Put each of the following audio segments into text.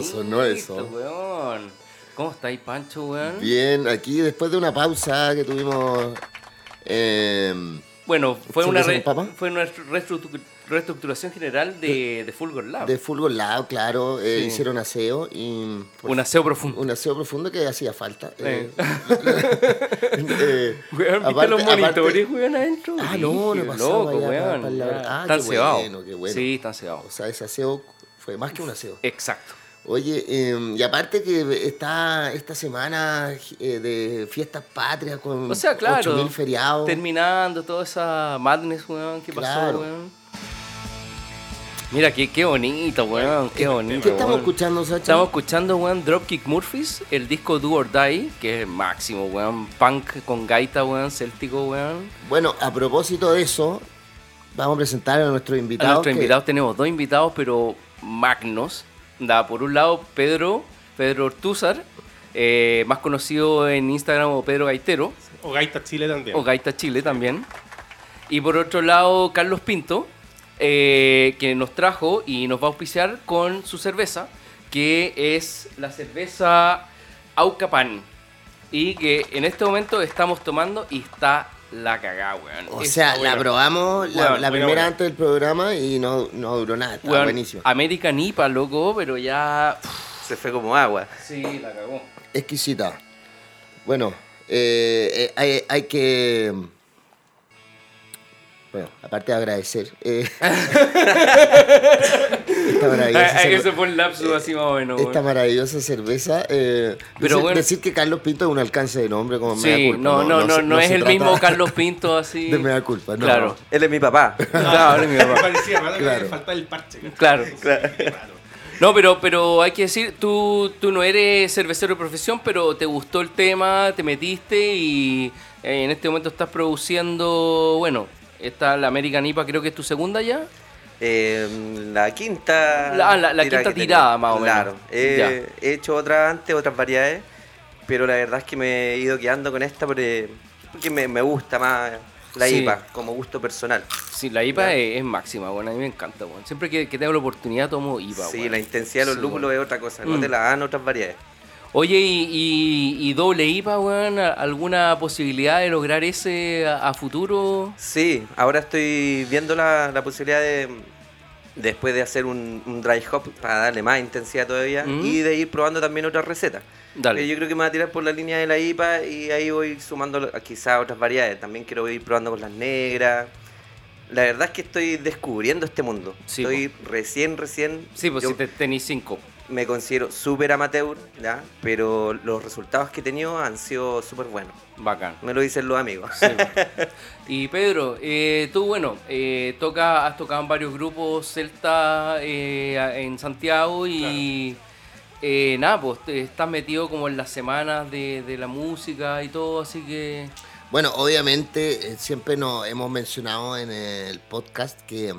¿Cómo sonó eso? Weón. ¿Cómo estáis, Pancho, weón? Bien, aquí después de una pausa que tuvimos. eh, Bueno, fue una, ¿Cerveza re- fue una reestructu- reestructuración general de, de Fulgor Lab. de Fulgor Lab, claro, eh, Sí. hicieron aseo y. pues, Un aseo profundo. un aseo profundo que hacía falta. eh. Eh. Weón, ¿viste aparte- los monitores, weón, adentro? Ah, no, no Brígido, pasaba loco, weón. Ah, están cebados. bueno, bueno. Sí, están cebados. O sea, ese aseo fue más que un aseo. Exacto. Oye, eh, y aparte que está esta semana eh, de fiestas patrias con O sea, claro. 8000 feriados. Terminando toda esa madness, weón, que pasó, weón. Mira, qué, qué bonito, weón, qué bonito. ¿Qué estamos weón. escuchando, Sacha? Estamos escuchando, weón, Dropkick Murphys, el disco Do or Die, que es máximo, weón. Punk con gaita, weón, céltico, weón. Bueno, a propósito de eso, vamos a presentar a nuestros A invitados. nuestros que- invitados tenemos dos invitados, pero magnos. Da, por un lado, Pedro, Pedro Ortúzar, eh, más conocido en Instagram como Pedro Gaitero, O Gaita Chile también. o Gaita Chile también. Y por otro lado, Carlos Pinto, eh, que nos trajo y nos va a auspiciar con su cerveza, que es la cerveza Aucapan. Y que en este momento estamos tomando y está la cagada, weón. O sea, la probamos la, primera antes del programa y no, no duró nada. Estaba Weón, buenísimo. American IPA, loco, pero ya... Se fue como agua. Sí, la cagó. Exquisita. Bueno, eh, eh, hay, hay que. Bueno, aparte de agradecer. eh, esta maravillosa fue así más o menos. esta cerveza. eh, Pero decir, bueno. decir que Carlos Pinto es un alcance de nombre como mea Sí, culpa. no, no, no, no, es el mismo Carlos Pinto así. De mea culpa, no. Claro. Él es mi papá. Claro, es mi Me papá. parecía Claro. que le faltaba el parche. Claro. No, pero, pero hay que decir, tú, tú no eres cervecero de profesión, pero te gustó el tema, te metiste y eh, en este momento estás produciendo, bueno, está la American IPA, creo que es tu segunda ya. Eh, la quinta. La- la- la tira quinta tirada, más o menos. Claro. He, he hecho otras antes, otras variedades. Pero la verdad es que me he ido quedando con esta porque, porque me, me gusta más la Sí. IPA, como gusto personal. Sí, la IPA es, es máxima, bueno, a mí me encanta, bueno. Siempre que, que tengo la oportunidad tomo IPA, sí, bueno. la intensidad de los Sí, lúpulos bueno. es otra cosa, no Mm. te la dan otras variedades. Oye, y, y, y doble IPA, weón, ¿alguna posibilidad de lograr ese a, a futuro? Sí, ahora estoy viendo la, la posibilidad de, después de hacer un, un dry hop para darle más intensidad todavía Mm. y de ir probando también otras recetas. Dale. Eh, Yo creo que me voy a tirar por la línea de la IPA y ahí voy sumando quizás otras variedades. También quiero ir probando con las negras. La verdad es que estoy descubriendo este mundo. Sí, estoy recién, recién. Sí, pues yo si te tenéis cinco. Me considero súper amateur, ¿ya? pero los resultados que he tenido han sido súper buenos. Bacán. Me lo dicen los amigos. Sí. y Pedro, eh, tú, bueno, eh, toca, has tocado en varios grupos celta eh, en Santiago y eh, nada, pues estás metido como en las semanas de, de la música y todo, así que... Bueno, obviamente siempre nos hemos mencionado en el podcast que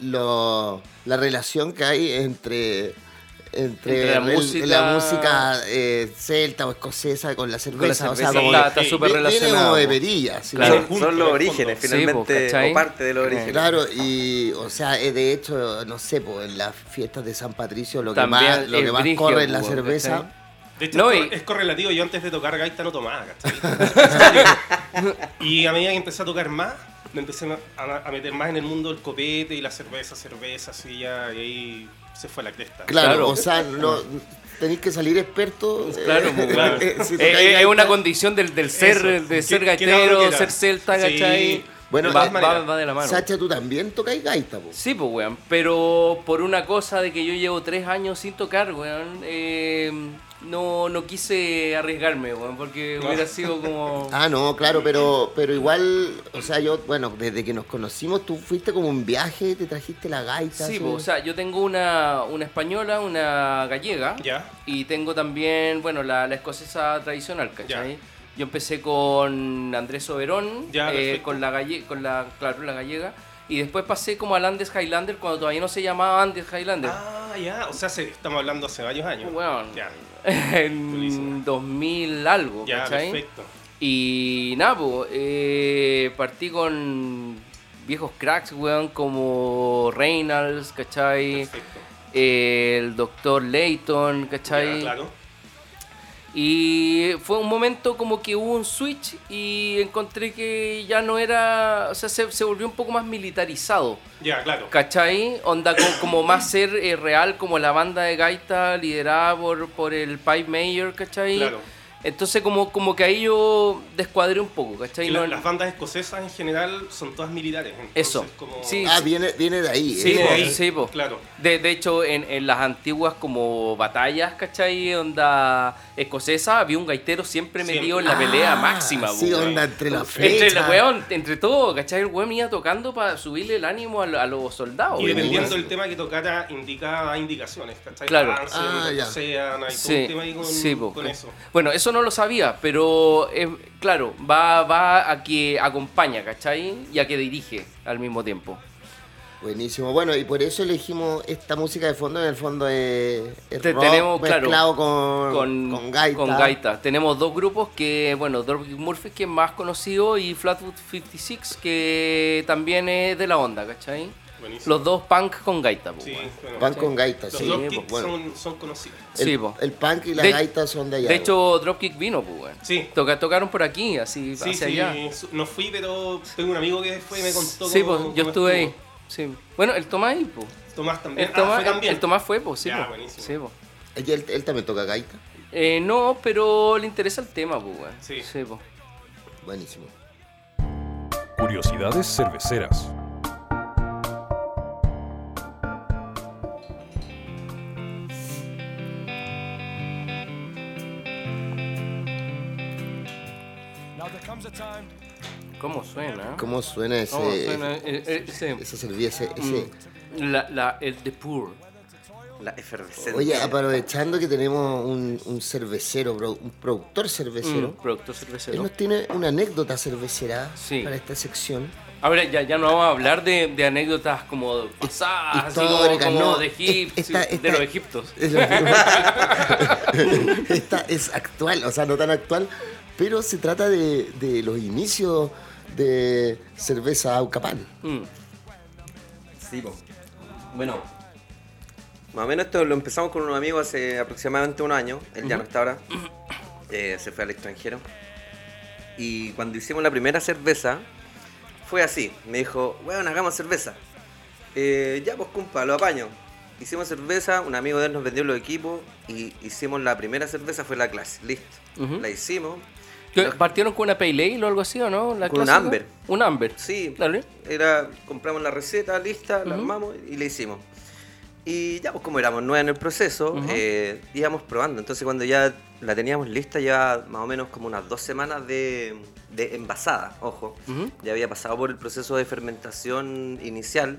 lo- la relación que hay entre entre, Entre la el- música- la música, eh, celta o escocesa con la cerveza, o sea, cerveza como está- que está sí, súper viene relacionado. como de perilla, así Claro. Son, Juntos, son los orígenes. Sí, finalmente, ¿cachai? o parte de los orígenes. Claro, y o sea, eh, de hecho, no sé, pues en las fiestas de San Patricio lo que También más, lo que más brígido, corre es la cerveza. ¿cachai? De hecho, No, es, y- es correlativo. Yo antes de tocar gaita no tomaba, ¿cachai? y a medida que empecé a tocar más, me empecé a, a meter más en el mundo del copete y la cerveza, cerveza, así ya, y ahí se fue la cresta. Claro, Claro. o sea, no, tenéis que salir experto. eh, Claro, pues, claro. eh, si Eh, eh, es una condición del, del ser, Eso. de ser gaitero, ser celta, Sí. ¿cachai? Bueno, va, de todas va- maneras. va de la mano. Sacha, tú también tocáis gaita, pues. Sí, pues, weón. Pero por una cosa de que yo llevo tres años sin tocar, weón. eh, no, no quise arriesgarme, porque hubiera sido como... Ah, no, claro, pero, pero igual, o sea, yo, bueno, desde que nos conocimos, tú fuiste como un viaje, te trajiste la gaita. Sí, po, o sea, yo tengo una, una española, una gallega, Ya. y tengo también, bueno, la, la escocesa tradicional, ¿cachai? Yo empecé con Andrés Soberón, Ya, eh, con la galle con la, claro, la gallega, y después pasé como al Andes Highlander cuando todavía no se llamaba Andes Highlander. Ah, ya. O sea, se- estamos hablando hace varios años. Weón, Ya. En Buenísimo. 2000 algo, Ya, ¿cachai? perfecto. Y nada, po, eh, partí con viejos cracks, weón, como Reynolds, ¿cachai? Perfecto. el doctor Layton, ¿cachai? Ya, claro. Y fue un momento como que hubo un switch y encontré que ya no era, o sea, se, se volvió un poco más militarizado, Ya, claro. ¿cachai? Onda co- como, más ser eh, real como la banda de gaita liderada por, por el Pipe Mayor, ¿cachai? Claro. Entonces como, como que ahí yo descuadré un poco, ¿cachai? Y la- No- las bandas escocesas en general son todas militares. entonces Eso. como- Sí, Ah, viene, viene de ahí. Sí, ¿eh? de ahí, sí, po. claro. De, de hecho, en, en las antiguas como batallas, ¿cachai? Onda escocesa, había un gaitero siempre Siempre. metido en la pelea Ah, máxima. Sí, po, onda entre la Entre, fecha. el weón, entre todo, ¿cachai? El weón iba tocando para subirle el ánimo a, a los soldados. Y dependiendo del tema que tocara, indicaba indicaciones, ¿cachai? Claro. Cáncer, Ah, ya. Ocean, hay todo Sí, un tema ahí con, sí, po. con eso. Bueno, eso no lo sabía, pero eh, claro, va, va a que acompaña, ¿cachai? Y a que dirige al mismo tiempo. Buenísimo. Bueno, y por eso elegimos esta música de fondo. En el fondo es, es Te- rock tenemos, claro, mezclado con, con, con gaita. con gaita. Tenemos dos grupos que, bueno, Dropkick Murphys, que es más conocido, y Flatwood 56, que también es de la onda, ¿cachai? Buenísimo. Los dos punk con gaita, po, Sí, bueno. Van con gaita, Los sí. Dropkick pues, bueno. son, son conocidos. El, Sí, po. el punk y la De- gaita son de allá. De hecho, Dropkick vino, pues. Sí. Toca- tocaron por aquí, así, Sí, hacia sí, allá. no fui, pero tengo un amigo que fue y me contó Sí, cómo- pues, yo estuve ahí. Sí. Bueno, el Tomás ahí, pues. Tomás también. El Ah, Tomás, fue también. el Tomás fue, pues, sí, Ya, po. buenísimo. Sí, po. ¿Y él, él también toca gaita. Eh, no, pero le interesa el tema, pues. Sí, po. Buenísimo. Curiosidades cerveceras. ¿Cómo suena? ¿Cómo suena ese, ¿Cómo suena? Eh, eh, ese- cerveza? Ese, ese- La, la, el de Pur. La efervescencia. Oye, aprovechando que tenemos un, un cervecero, bro, un productor cervecero, Mm, productor él cervecero. nos tiene una anécdota cervecera Sí. para esta sección. Ahora ya, ya no vamos a hablar de, de anécdotas como pasadas, así como, como no. de, Egip- Esta- de esta- los egiptos. Esta es actual, o sea, no tan actual, pero se trata de, de los inicios de cerveza Aucapán. Mm. Sí, po. Bueno, más o menos esto lo empezamos con un amigo hace aproximadamente un año. Él ya no está ahora. Eh, se fue al extranjero. Y cuando hicimos la primera cerveza, fue así. Me dijo, bueno, hagamos cerveza. Eh, ya, pues, compa, lo apaño. Hicimos cerveza, un amigo de él nos vendió los equipos y hicimos la primera cerveza, fue la clase. Listo. La hicimos. ¿Qué, Los- ¿Partieron con una Pale Ale o algo así o no? ¿La Con un? Amber. Un Amber. Sí, Dale. era, compramos la receta lista, la Ujú. armamos y la hicimos. Y ya, pues como éramos nuevos en el proceso, Ujú. eh, íbamos probando. Entonces cuando ya la teníamos lista, ya más o menos como unas dos semanas de, de envasada, ojo. Ujú. Ya había pasado por el proceso de fermentación inicial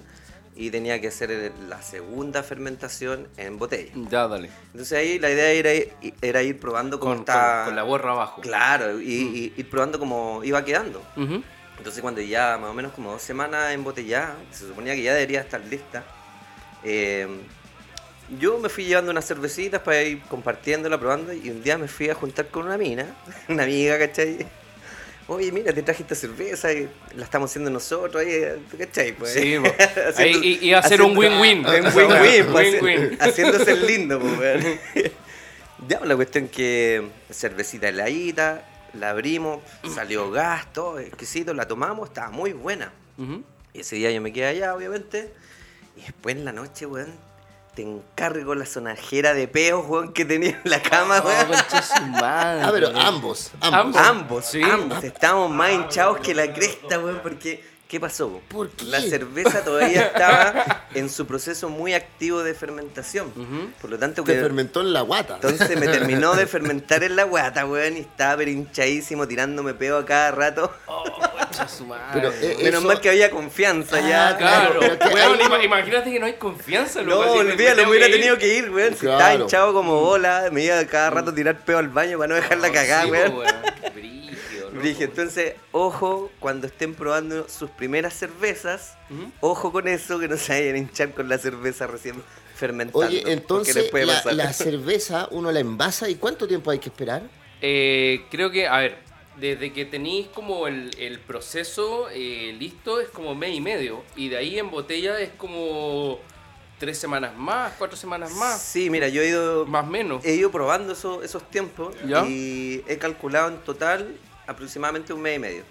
y tenía que hacer la segunda fermentación en botella. Ya, dale. Entonces ahí la idea era, ir- era ir probando cómo Con, está... con- con la borra abajo. Claro, y, y ir probando cómo iba quedando. Entonces cuando ya más o menos como dos semanas embotellada, se suponía que ya debería estar lista, eh, yo me fui llevando unas cervecitas para ir compartiéndola, probando, y un día me fui a juntar con una mina, una amiga, ¿cachai? Oye, mira, te traje esta cerveza, y la estamos haciendo nosotros, ahí, ¿cachai? Pues, Sí. Haciendo- Ahí iba a ser un win-win. Un win-win, pues, haciéndose el lindo, pues, weón. Ya, la cuestión que cervecita heladita, la abrimos, salió gas, todo exquisito, la tomamos, estaba muy buena. Y ese día yo me quedé allá, obviamente. Y después en la noche, weón, te encargo la sonajera de peos, weón, que tenía en la cama, Oh, weón. Ah, pero ambos, ambos. Ambos, Sí. ambos. Estábamos más hinchados que la cresta, weón, porque ¿Qué pasó? ¿Por qué? La cerveza todavía estaba en su proceso muy activo de fermentación. Ujú. Por lo tanto, Te que- fermentó en la guata. entonces me terminó de fermentar en la guata, weón, y estaba pero hinchadísimo, tirándome peo a cada rato. Oh, su madre. Pero, eh, Menos eso- mal que había confianza Ah, ya. Claro, weón, hay- ima- imagínate que no hay confianza. No, loco, olvídalo, me hubiera que tenido que ir, weón. Si Claro. estaba hinchado como bola, me iba cada rato a tirar peo al baño para no dejarla cagada, Sí, weón. weón. Dije, entonces, ojo cuando estén probando sus primeras cervezas, ojo con eso, que no se vayan a hinchar con la cerveza recién fermentada. Oye, entonces la, la cerveza uno la envasa y ¿cuánto tiempo hay que esperar? Eh, creo que, a ver, desde que tenéis como el, el proceso eh, listo es como mes y medio. Y de ahí en botella es como tres semanas más, cuatro semanas más, Sí, mira, yo he ido, más o menos. he ido probando eso- esos tiempos ¿Ya? y he calculado en total aproximadamente un mes y medio.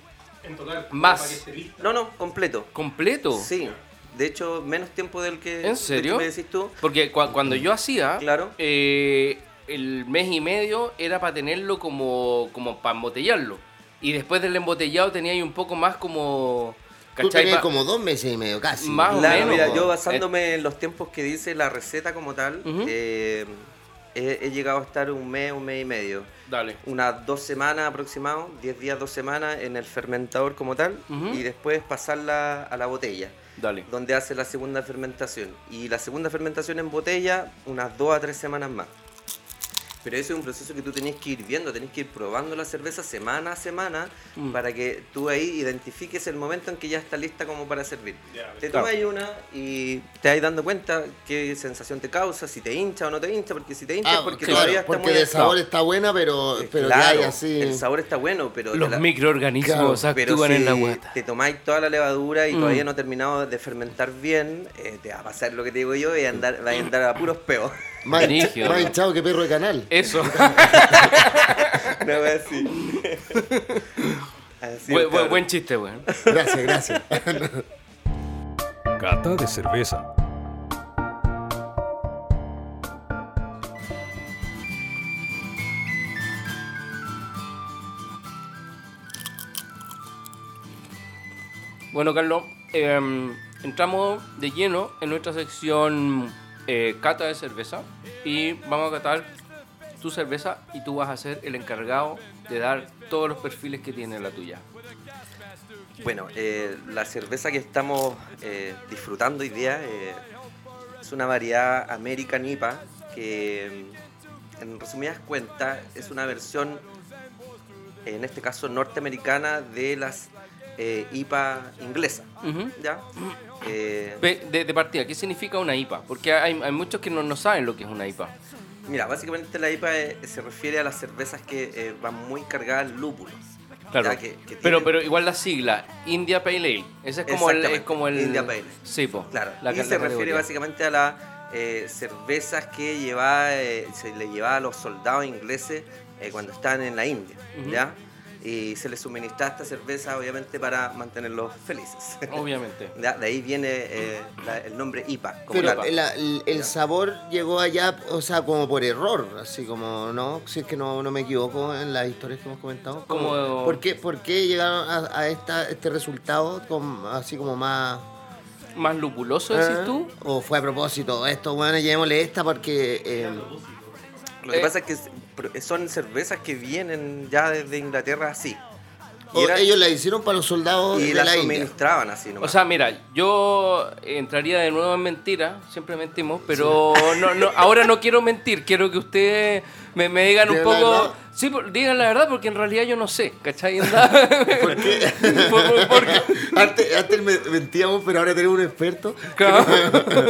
En total. Más. para que esté lista. No, no, completo. ¿Completo? Sí, de hecho, menos tiempo del que, ¿En del serio? que me decís tú. Porque cua- cuando yo hacía, Claro. eh, el mes y medio era para tenerlo como, como para embotellarlo. Y después del embotellado tenía ahí un poco más como... Tú ¿cachai? tenías como dos meses y medio casi. Más o Claro, menos, mira, yo basándome en los tiempos que dice la receta como tal, eh, he, he llegado a estar un mes, un mes y medio. Dale. Unas dos semanas aproximado, 10 días, dos semanas en el fermentador como tal, y después pasarla a la botella, Dale. donde hace la segunda fermentación. Y la segunda fermentación en botella, unas dos a tres semanas más. Pero eso es un proceso que tú tenés que ir viendo, tenés que ir probando la cerveza semana a semana Mm. para que tú ahí identifiques el momento en que ya está lista como para servir. Te Claro. tomas una y te vas dando cuenta qué sensación te causa, si te hincha o no te hincha, porque si te hincha es Ah, porque claro, todavía está porque muy de sabor claro. está buena, pero, Eh, pero claro, ya hay así. El sabor está bueno, pero Los la- microorganismos actúan si en la guata. te tomáis toda la levadura y Mm. todavía no ha terminado de fermentar bien, eh, te va a pasar lo que te digo yo y andar, vas a andar a puros peos. Más, ¿no? hinchado que perro de canal. Eso. Una vez así. Así buen, es, buen- cabrón. buen chiste, weón. Gracias, gracias. Cata de cerveza. Bueno, Carlos, em, entramos de lleno en nuestra sección eh, cata de cerveza y vamos a catar tu cerveza y tú vas a ser el encargado de dar todos los perfiles que tiene la tuya. Bueno, eh, la cerveza que estamos eh, disfrutando hoy día eh, es una variedad American IPA que, mm, en resumidas cuentas, es una versión, en este caso norteamericana, de las eh, IPA inglesas. Ujú. ¿ya? Eh, De, de partida, ¿qué significa una IPA? Porque hay, hay muchos que no, no saben lo que es una IPA. mira, básicamente la IPA eh, se refiere a las cervezas que van muy cargadas en lúpulos. Claro. Ya, que- que pero, tienen- pero igual la sigla, India Pale Ale. Ese es como el. Es como el India Pale Ale. Sí, po. Claro, la- y la se refiere básicamente a las eh, cervezas que llevaba, eh, se le llevaba a los soldados ingleses eh, cuando estaban en la India. ¿ya? Y se les suministraba esta cerveza obviamente para mantenerlos felices. Obviamente. Ya, De ahí viene eh, la- el nombre IPA. como Pero tal. el, el- el sabor llegó allá, o sea, como por error, así como, ¿no? Si es que no, no me equivoco en las historias que hemos comentado. Como, Como- ¿por, qué, por qué llegaron a, a esta, este resultado con, así como más... Más lupuloso, decís ¿eh? tú. ¿O fue a propósito? Esto, bueno, llevémosle esta porque... eh, Lo que eh, pasa es que son cervezas que vienen ya desde Inglaterra así. Y, o ellos la hicieron para los soldados y de la la India. suministraban así O nomás. sea, mira, yo entraría de nuevo en mentira, siempre mentimos, pero no, no, ahora no quiero mentir, quiero que ustedes me, me digan un ¿De poco... verdad? Sí, por- digan la verdad, porque en realidad yo no sé, ¿cachai? ¿Por qué? Por- por- porque- antes, antes me- mentíamos, pero ahora tenemos un experto. claro.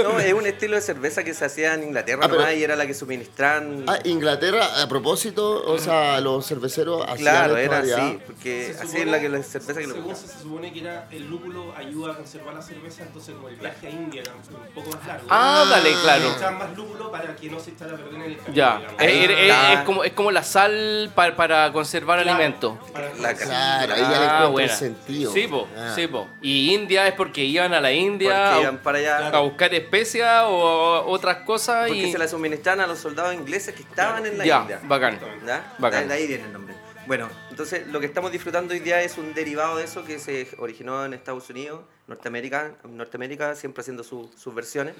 No, es un estilo de cerveza que se hacía en Inglaterra Ah, pero- nomás y era la que suministraban. Ah, Inglaterra, a propósito, o sea, los cerveceros hacían Claro, era variedad. así, porque así es la que la cerveza que lo Según se, se supone que era el lúpulo ayuda a conservar la cerveza, entonces como el viaje a India era un poco más largo. Ah, dale, claro. Echaban más lúpulo para que no se echara a perder en el camino. Ya, digamos. es, es- es- Ah. es como, es como la sal pa- para conservar Claro, alimentos. para- La- Claro, ahí ya le Ah, el sentido. Sí, po, Ah. sí, po. Y India es porque iban a la India a, iban para allá. a buscar especias o otras cosas Porque y... se la suministraban a los soldados ingleses que estaban en la Ya, India. bacán. ¿Ya? Bacán. De ahí viene el nombre. Bueno, entonces lo que estamos disfrutando hoy día es un derivado de eso que se originó en Estados Unidos, Norteamérica, Norteamérica siempre haciendo su- sus versiones.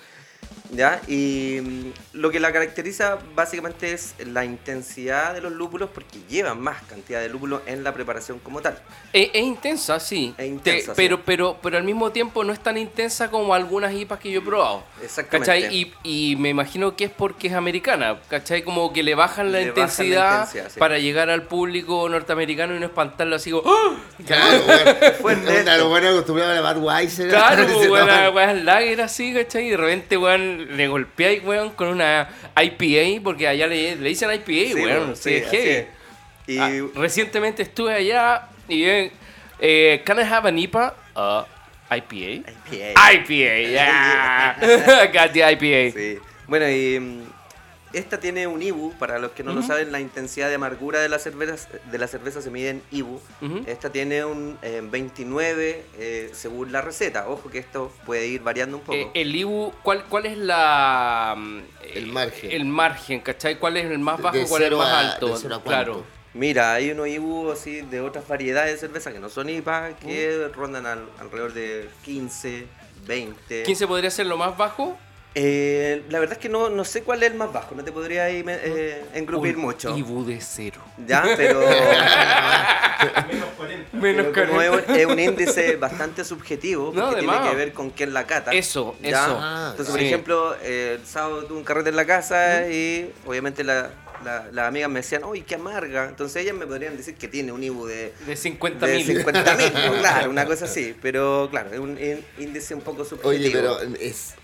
¿ya? Y mm, lo que la caracteriza básicamente es la intensidad de los lúpulos porque llevan más cantidad de lúpulos en la preparación como tal. Es, es intensa, sí. Es intensa, Te- pero, sí. pero, pero al mismo tiempo no es tan intensa como algunas IPAs que yo he probado. Exactamente. ¿Cachai? Y, y me imagino que es porque es americana, ¿cachai? Como que le bajan la, Le bajan la intensidad, intensidad, sí. para llegar al público norteamericano y no espantarlo así como ¡Ah! Claro, weón. Lo bueno acostumbrado a la Budweiser. Claro, weón, weón, lager así, ¿cachai? Y de repente, weón, le golpeáis, weón, con una IPA, porque allá le, le dicen IPA, Sí, weón, bueno, sí, sí, es es. Y Ah, recientemente estuve allá y eh, eh, Can I have an IPA? Uh, IPA. IPA. IPA, yeah. Got the IPA. Sí. Bueno, y mm, esta tiene un IBU, para los que no lo saben, la intensidad de amargura de la cerveza, de la cerveza se mide en IBU. Esta tiene un eh, 29 eh, según la receta. Ojo que esto puede ir variando un poco. Eh, el IBU, ¿cuál, ¿cuál es la. mm, El eh, margen. El margen, ¿cachai? ¿Cuál es el más bajo De y cuál es el más a- alto? de claro. Mira, hay unos IBU así de otras variedades de cerveza que no son IPA, que Uh. rondan al- alrededor de 15, 20. ¿Quién se podría ser lo más bajo? Eh, la verdad es que no, no sé cuál es el más bajo, no te podría ahí me- eh, engrupir Un mucho. IBU de cero. Ya, pero, Menos 40. Menos pero como caro. es un, es un índice bastante subjetivo, No, porque de tiene más. que ver con quién la cata. Eso, ¿ya? eso. Ah, Entonces, por sí. ejemplo, eh, el sábado tuve un carrete en la casa y obviamente la- la- las amigas me decían, uy, qué amarga. Entonces ellas me podrían decir que tiene un IBU de, De 50 de mil. 50 mil, claro, una cosa así. Pero claro, es un in- índice un poco subjetivo. Oye, pero es.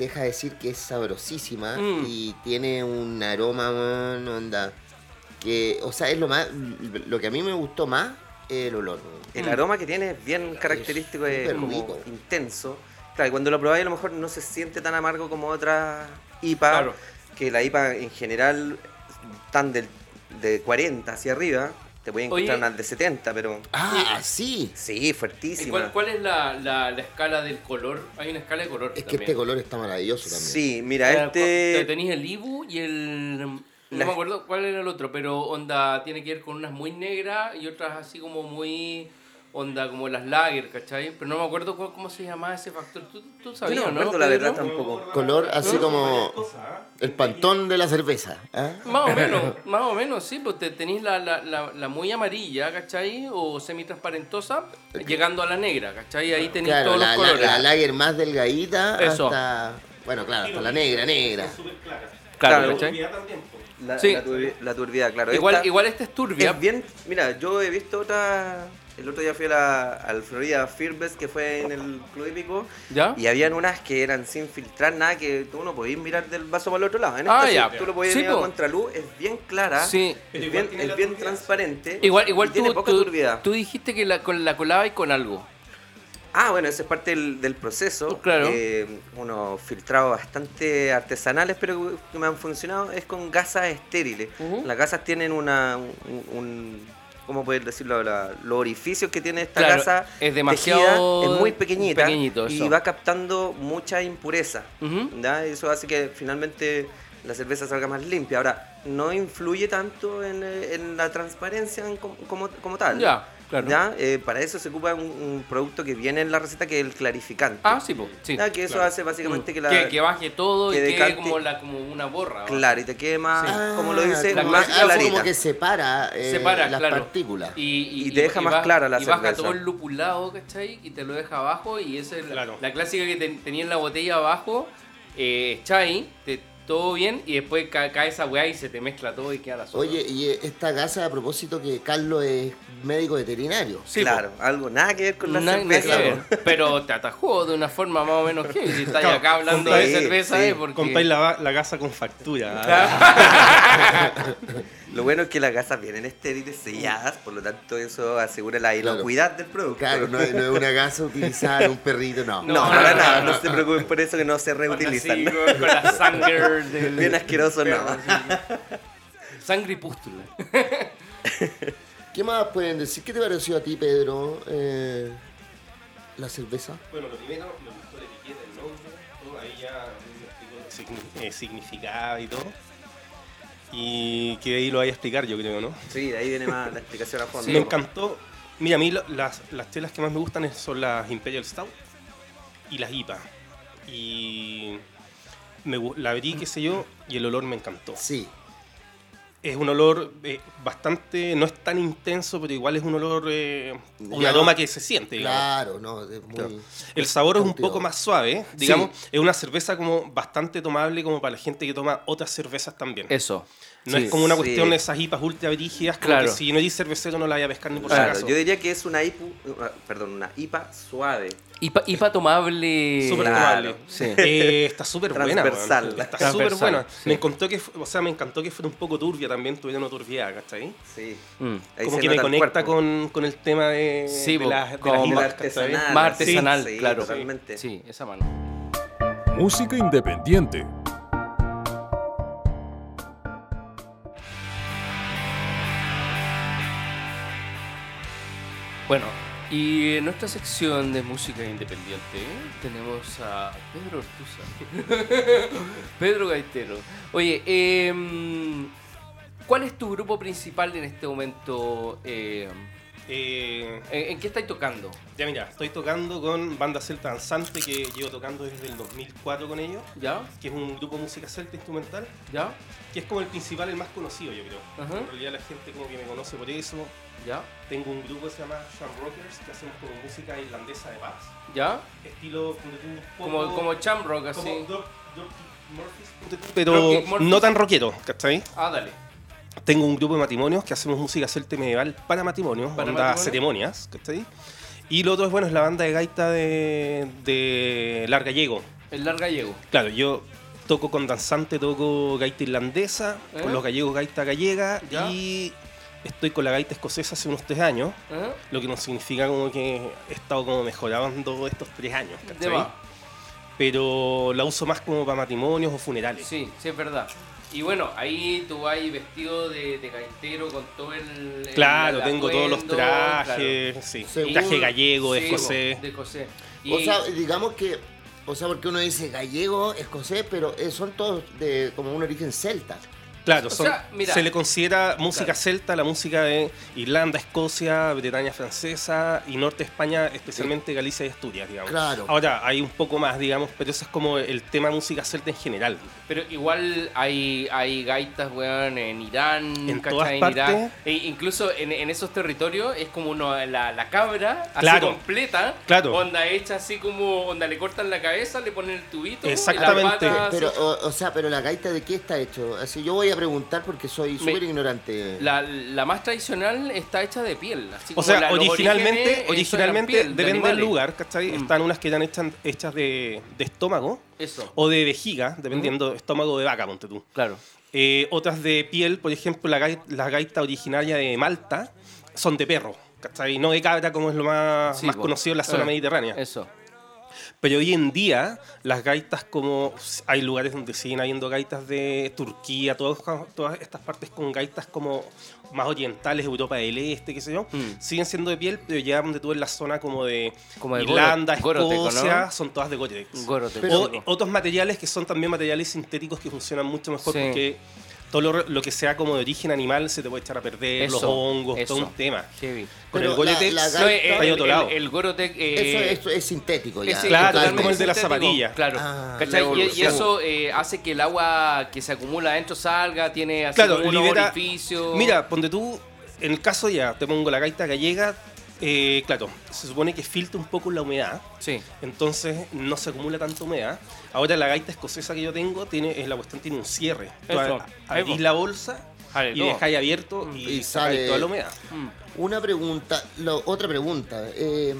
Deja decir que es sabrosísima Mm. y tiene un aroma, weón, onda. Que, o sea, es lo más. Lo que a mí me gustó más es el olor. El Mm. aroma que tiene es bien característico, es, súper como rico. intenso. Claro, y cuando lo probáis a lo mejor no se siente tan amargo como otras IPA, Claro. que la IPA en general están del, de 40 hacia arriba, te pueden encontrar Oye. unas de 70, pero Ah, sí. sí, ¿Y fuertísima. cuál, cuál es la, la, la escala del color? Hay una escala de color Es que también. este color está maravilloso también. Sí, mira, Eh, este... Tenéis el Ibu y el. No La- me acuerdo cuál era el otro, pero onda tiene que ver con unas muy negras y otras así como muy. Onda como las lager, ¿cachai? Pero no me acuerdo cuál- cómo se llamaba ese factor. ¿Tú, tú Yo sabías, no me no? acuerdo la Pedro? verdad tampoco. Color así como ¿ah? el pantón de la cerveza. ¿ah? Más o menos, más o menos, sí, pues te tenéis la, la, la, la muy amarilla, ¿cachai? O semitransparentosa, llegando a la negra, ¿cachai? Ahí tenéis Claro, todos la, los colores. la lager más delgadita Eso. hasta. Bueno, claro, hasta la negra, negra. Claro, Claro, ¿cachai? Turbia. La, Sí. la, turbi- la turbidez, claro. Igual, Esta igual esta es turbia. es bien... Mira, yo he visto otra... El otro día fui a la, al Florida Fearbest que fue en el Club Hípico ¿Ya? Y habían unas que eran sin filtrar nada, que tú no podías mirar del vaso para el otro lado. En Ah, esta sí, ya. tú lo podías Sí, mirar po. a contraluz, es bien clara, Sí. Es bien, es transparente. Igual, igual y tiene tú, poca tú, tú dijiste que la, con, la colabais con algo. Ah, bueno, eso es parte del, del proceso. Claro. Eh, unos filtrados bastante artesanales, pero que me han funcionado, es con gasas estériles. Ujú. Las gasas tienen una, un, un- ¿cómo poder decirlo? La- los orificios que tiene esta Claro, gasa es demasiado tejida, es muy pequeñita pequeñito, y va captando mucha impureza. ¿ya? Eso hace que finalmente la cerveza salga más limpia. Ahora, no influye tanto en, eh, en la transparencia en com- como, como tal. Ya, claro. ¿ya? Eh, para eso se ocupa un, un producto que viene en la receta que es el clarificante. Ah, sí, po, sí. ¿ya? Que eso claro. hace básicamente Mm. que la... que, que baje todo que y quede decante- como, la, como una borra. ¿va? Claro, y te quede más, Ah, como lo dice, la como, más clarita. como que separa, eh, Separa, las claro. partículas. Y, Y te deja más clara la Y baja cerveza. todo el lupulado, ¿cachai? Y te lo deja abajo. Y esa es la, Claro. la clásica que te- tenía en la botella abajo. Eh, echai, te, todo bien. Y después ca- cae esa weá y se te mezcla todo y queda la sopa. Oye, y eh, esta gasa, a propósito que Carlos es médico veterinario. Sí, claro, algo nada que ver con la cerveza. que po. ver. Pero te atajó de una forma más o menos que si estáis Claro, acá hablando sí, de cerveza, sí. ¿eh? Porque... Compráis la, la gasa con factura. Lo bueno es que las gasas vienen estériles, selladas, por lo tanto eso asegura la inocuidad del producto. Claro, no es, no es una gasa utilizada en un perrito, no. No, No, para no, nada, no. no se preocupen por eso que no se reutilizan. con, con la sangre del... Bien asqueroso, no. Sangre y pústula. ¿Qué más pueden decir? ¿Qué te pareció a ti, Pedro, eh, la cerveza? Bueno, lo primero, me gustó la etiqueta, el nombre, todo, ahí ya eh, significado y todo. Y que ahí lo vaya a explicar, yo creo, ¿no? Sí, de ahí viene más la explicación a fondo. Me encantó. Mira, a mí las, las chelas que más me gustan son las Imperial Stout y las IPA. Y me, la abrí, qué sé yo, y el olor me encantó. Sí. Es un olor eh, bastante, no es tan intenso, pero igual es un olor, eh, un Ya. aroma que se siente. digamos. Claro, no, es muy... Claro. El sabor es un poco más suave, digamos. Es una cerveza como bastante tomable como para la gente que toma otras cervezas también. Eso. No sí. es como una Sí. cuestión de esas IPAs ultra brígidas, Claro. que si no eres cervecero no la vaya a pescar ni por Claro, si acaso. yo diría que es una IPA, una- perdón, una IPA suave. IPA, IPA tomable. Súper Claro. tomable. Sí. Eh, está súper buena. Transversal. Está súper buena. sí. Me encantó que, o sea, me encantó que fuera un poco turbia también, tuviera una turbiedad, ¿cachai? Sí. Mm. Como que me conecta con, con el tema de, Sí, de po, las de artesanal. Más Sí, artesanal, sí, claro. totalmente. Sí, esa mano. Música independiente. Bueno, y en nuestra sección de música independiente tenemos a Pedro Ortuza. Pedro Gaitero. Oye, em, ¿cuál es tu grupo principal en este momento? eh, Eh, ¿en, en qué estáis tocando? ya mira, estoy tocando con Banda Celta Danzante, que llevo tocando desde el 2004 con ellos, ¿Ya? que es un grupo de música celta instrumental, ¿Ya? que es como el principal, el más conocido, yo creo. Ajá. En realidad la gente como que me conoce por eso. ¿Ya? Tengo un grupo que se llama Rockers que hacemos como música irlandesa de pubs, ¿Ya? estilo poco- Como, como Cham Rock, así. como Doc- Dropkick Murphys, pero Murphys. no tan rockero, ¿cachai? Ah, dale. Tengo un grupo de matrimonios que hacemos música celta medieval para matrimonios, ¿Para onda matrimonios? ceremonias, ¿cachai? Y lo otro es, bueno, es la banda de gaita de, de Lar Gallego. El Lar Gallego. Claro, yo toco con danzante, toco gaita irlandesa, ¿Eh? con los gallegos gaita gallega Ya. y estoy con la gaita escocesa hace unos tres años, ¿Eh? lo que no significa como que he estado como mejorando estos tres años, ¿cachai? Pero la uso más como para matrimonios o funerales. Sí, sí, es verdad. Y bueno, ahí tú vas vestido de, de gaitero con todo el. Claro, el tengo todos los trajes, sí, traje gallego. Sí, escocés. De escocés. Y- O sea, digamos que, o sea, porque uno dice gallego, escocés, pero eh, son todos de como un origen celta. Claro, son- sea, mira. se le considera música Claro. celta, la música de Irlanda, Escocia, Bretaña francesa y norte de España, especialmente Galicia y Asturias, digamos. Claro. Ahora, hay un poco más, digamos, pero eso es como el tema música celta en general. Pero igual hay, hay gaitas, weón, en Irán, En todas En partes. Irak. E incluso en, en esos territorios es como uno, la, la cabra, así Claro. completa. Claro. Onda hecha así como, onda le cortan la cabeza, le ponen el tubito. y la Exactamente. pata así. Pero, o, o sea, pero la gaita de qué está hecho? Así yo voy a preguntar porque soy súper ignorante. La, la más tradicional está hecha de piel. así O como sea, originalmente, originalmente de depende del lugar, ¿cachai? Mm. Están unas que eran hechas, hechas de, de estómago Eso, o de vejiga, dependiendo, estómago de vaca, ponte tú. claro. Eh, otras de piel, por ejemplo, la gaita, la gaita originaria de Malta son de perro, ¿cachai? No de cabra como es lo más, Sí, más conocido en la zona Eh, mediterránea. Eso. Pero hoy en día, las gaitas como... Hay lugares donde siguen habiendo gaitas de Turquía, todas, todas estas partes con gaitas como más orientales, Europa del Este, qué sé yo, Mm. siguen siendo de piel, pero ya donde tú en la zona como de, Como de Irlanda, Goro- Goroteco, Escocia, ¿no? son todas de Gore-Tex. O otros materiales que son también materiales sintéticos que funcionan mucho mejor Sí. porque todo lo, lo que sea como de origen animal se te puede echar a perder, los hongos, eso. todo un tema. Heavy. Con Pero el la No, gaita- está ahí el, otro el- lado. el Gorotec. eso, eh, eso es sintético ya. ese- Claro, es como el de la sintético, zapatilla. Claro. Ah, Y- eso eh, hace que el agua que se acumula adentro salga, tiene así Claro, como libera- orificios. Mira, ponte tú, en el caso ya, te pongo la gaita gallega, eh, claro, se supone que filtra un poco la humedad, Sí. entonces no se acumula tanta humedad. Ahora la gaita escocesa que yo tengo, tiene, es la cuestión tiene un cierre. Tú Eso, a- ahí abrís la bolsa Sale y dejáis abierto y, Y sacáis sale- toda la humedad. Mm. Una pregunta, lo- otra pregunta. eh,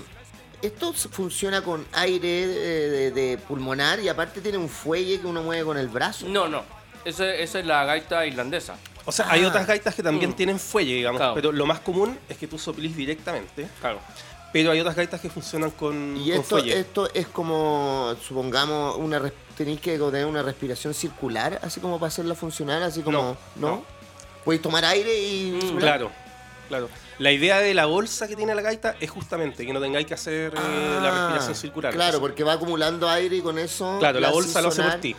esto funciona con aire eh, de, de pulmonar y aparte tiene un fuelle que uno mueve con el brazo. No, no. Eso es la gaita irlandesa. O sea, hay Ah. otras gaitas que también Mm. tienen fuelle, digamos, Claro. pero lo más común es que tú soplís directamente. Claro. Pero hay otras gaitas que funcionan con, Y con esto, fuelle. esto es como, supongamos, una tenéis que tener una respiración circular, así como para hacerla funcionar, así como, No, ¿no? no. Podéis tomar aire y... Mm? Claro, claro. La idea de la bolsa que tiene la gaita es justamente que no tengáis que hacer eh, la Ah, respiración circular. Claro, porque va acumulando aire y con eso... claro, la hace bolsa lo hace por ti.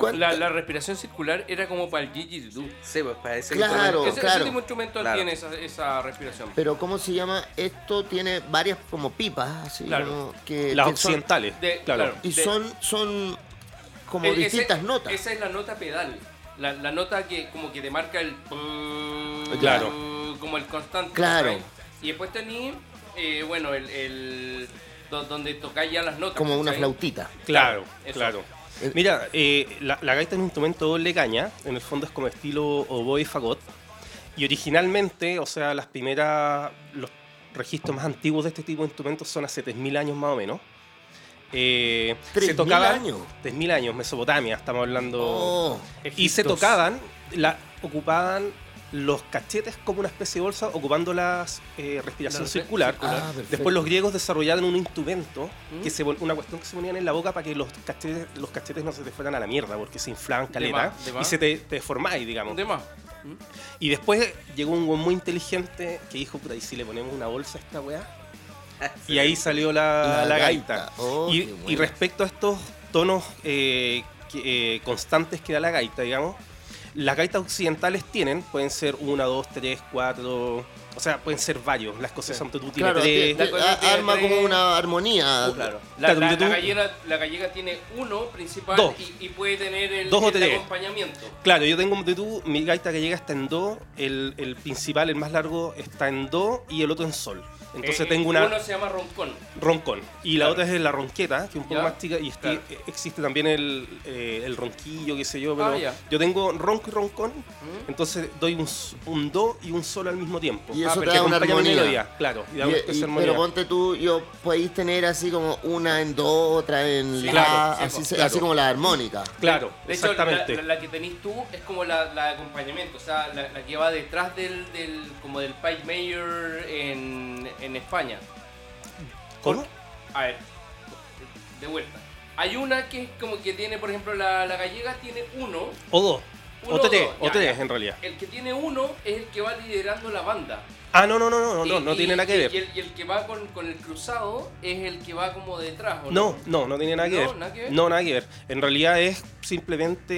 ¿Cuánta- La, la respiración circular era como para el didgeridoo. Sí, pues para ese Claro, instrumento. ese, claro. ese tipo de instrumento Claro. tiene esa, esa respiración. Pero ¿cómo se llama? Esto tiene varias como pipas, así Claro. como que, Las que son- occidentales, de- claro. y de- son, son como E- ese- distintas notas. Esa es la nota pedal. La, la nota que como que te marca el... Claro. Como el constante. Claro. Y después tení, eh, bueno, el... el do- donde tocáis ya las notas. como una flautita. Claro, Eso. claro. Eh, Mira, eh, la, la gaita es un instrumento doble caña, en el fondo es como estilo oboe y fagot. Y originalmente, o sea, las primeras, los registros más antiguos de este tipo de instrumentos son hace 3.000 años más o menos. Eh, 3.000 años. 3.000 años, Mesopotamia, estamos hablando. Oh, y se tocaban, la, ocupaban los cachetes como una especie de bolsa, ocupando la eh, respiración La respi- circular. circular. Ah. Después los griegos desarrollaron un instrumento, ¿Mm? que se, pon- una cuestión que se ponían en la boca para que los cachetes, los cachetes no se te fueran a la mierda, porque se inflaban caleta más, de más. y se te, te deformáis, digamos. De más. Y después llegó un güey muy inteligente que dijo, puta, ¿y si le ponemos una bolsa a esta weá? Y ahí salió la, La la gaita. gaita. Oh, y, respecto a estos tonos eh, que- eh, constantes que da la gaita, digamos, las gaitas occidentales tienen, pueden ser una, dos, tres, cuatro, o sea, pueden ser varios. Las cosas son tú tiene claro, tres. La arma tres- como una armonía. Claro. La, Claro, la- gallega, la gallega tiene uno principal Dos. Y, y puede tener el, Dos o el acompañamiento. Claro, yo tengo tú, mi gaita que llega está en do, el, el principal, el más largo, está en do y el otro en sol. Entonces Eh, tengo una Uno se llama roncón. roncón. Y la otra es la ronqueta, que es un poco Ya. más chica. Y este- Claro. existe también el, eh, el ronquillo, qué sé yo. Pero Ah, yo tengo ronco y roncón. Entonces doy un, un do y un sol al mismo tiempo. Y Ah, eso pero te da una armonía. melodía, claro. Y da Y- y- armonía. pero ponte tú, yo podéis tener así como una en do, otra en Sí, la, claro, sí, así, se- claro. así como la armónica. Claro, De hecho, la, exactamente. la- la que tenés tú es como la, la de acompañamiento, o sea, la, la que va detrás del, del como del pipe mayor en, en España. ¿Cómo? A ver, de vuelta. Hay una que es como que tiene, por ejemplo, la, la gallega tiene uno. O dos. Uno O tres, o tres en realidad. El que tiene uno es el que va liderando la banda. Ah, no, no, no, no, no, no tiene nada que ver. Y el, y el que va con, con el cruzado es el que va como detrás, ¿o No, no, no tiene nada que, No, ver. nada que ver. No, nada que ver. En realidad es simplemente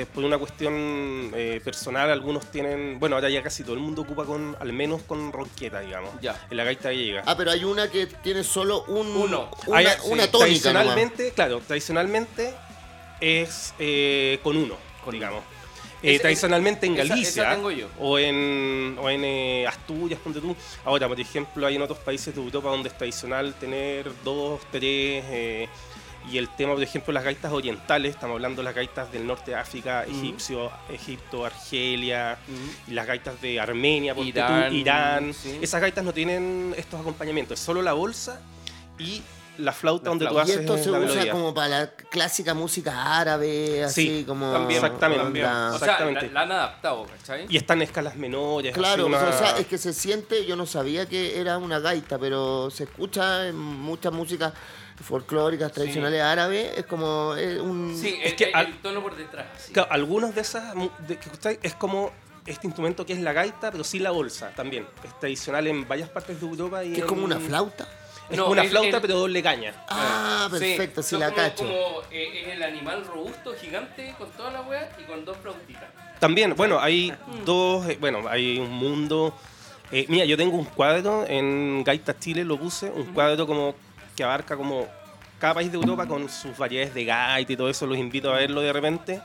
eh, por una cuestión eh, personal. Algunos tienen, bueno, ahora ya casi todo el mundo ocupa con, al menos con ronqueta, digamos. Ya. En la gaita llega. Ah, pero hay una que tiene solo un, Uno. una, Hay- una sí, tónica. nomás. Tradicionalmente, claro, tradicionalmente es eh, con uno, digamos. Eh, tradicionalmente en Galicia esa tengo yo. o en, o en eh, Asturias, ponte tú. Ahora, por ejemplo, hay en otros países de Europa donde es tradicional tener dos, tres. eh, y el tema, por ejemplo, las gaitas orientales, estamos hablando de las gaitas del norte de África, egipcio, Egipto, Argelia, y las gaitas de Armenia, ponte tú, Irán, Irán. sí. Esas gaitas no tienen estos acompañamientos, es solo la bolsa y la flauta La donde flauta. tú Y haces esto se la usa melodía. como para la clásica música árabe, así Sí, como. También, Exactamente. O sea, la, Exactamente. la han adaptado, ¿cachai? Y están en escalas menores. Claro, así una- o sea, es que se siente, yo no sabía que era una gaita, pero se escucha en muchas músicas folclóricas tradicionales árabes, es como eh, un... Sí, Es el, que el- al- el tono por detrás. sí. Claro, algunos de esas mu- de que escucháis es como este instrumento que es la gaita, pero sí la bolsa también. Es tradicional en varias partes de Europa. Y que es como una flauta. Es No, como una el- flauta, el- pero doble caña. Ah, perfecto, sí, la como- cacho. Como, eh, es el animal robusto, gigante, con toda la wea y con dos flautitas. También, bueno, hay dos, eh, bueno, hay un mundo. eh, mira, yo tengo un cuadro en Gaita Chile, lo puse, un cuadro como que abarca como cada país de Europa con sus variedades de gaita y todo eso, los invito a verlo de repente,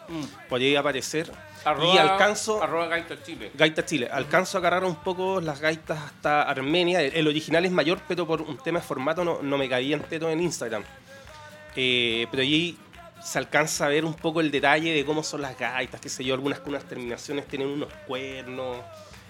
por ahí aparecer. Y alcanzo, Arroba Gaita Chile. Gaita Chile, alcanzo a agarrar un poco las gaitas hasta Armenia, el, el original es mayor, pero por un tema de formato no, no me caía entero en Instagram. Eh, pero allí se alcanza a ver un poco el detalle de cómo son las gaitas, qué sé yo, algunas con unas terminaciones tienen unos cuernos.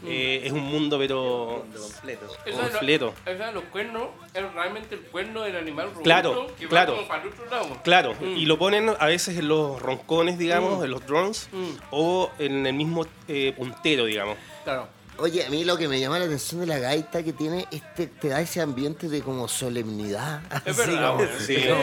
Eh, es un mundo, pero Mundo completo. Completo. eso de los cuernos es realmente el cuerno del animal robusto Claro, que claro. va como para el otro lado. Claro, Mm. y lo ponen a veces en los roncones, digamos, Mm. en los drones, Mm. o en el mismo eh, puntero, digamos. Claro. Oye, a mí lo que me llama la atención de la gaita que tiene, este, te da ese ambiente de como solemnidad. Es Así verdad, como- bueno, sí. Es como,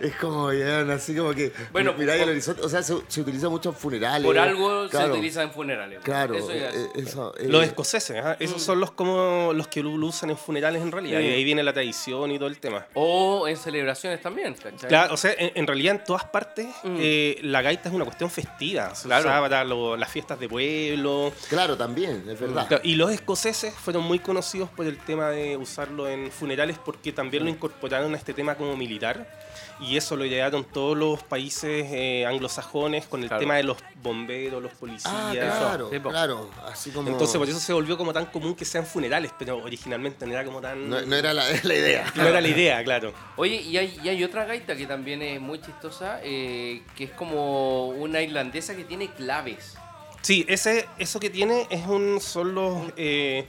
es como, ya, así como que Bueno, miráis el horizonte. O sea, se, se utiliza mucho en funerales. Por algo Claro, se utiliza en funerales. Claro, Eso ya- eh, eso, eh, Los escoceses, ¿ah? esos son los como los que lo usan en funerales en realidad. Mm. Y ahí viene la tradición y todo el tema. O en celebraciones también, ¿cachai? Claro, o sea, en, en realidad en todas partes Mm. eh, la gaita es una cuestión festiva. Claro. usaba para lo- las fiestas de pueblo. Claro, también, es verdad. Claro, Y los escoceses fueron muy conocidos por el tema de usarlo en funerales porque también lo incorporaron a este tema como militar. Y eso lo llevaron todos los países eh, anglosajones con el Claro. tema de los bomberos, los policías. Ah, claro, po. claro. Así como. Entonces por eso se volvió como tan común que sean funerales, pero originalmente no era como tan... No, no era la, la idea. no era la idea, claro. Oye, y hay, y hay otra gaita que también es muy chistosa, eh, que es como una irlandesa que tiene claves. Sí, ese, eso que tiene es un, son los... eh,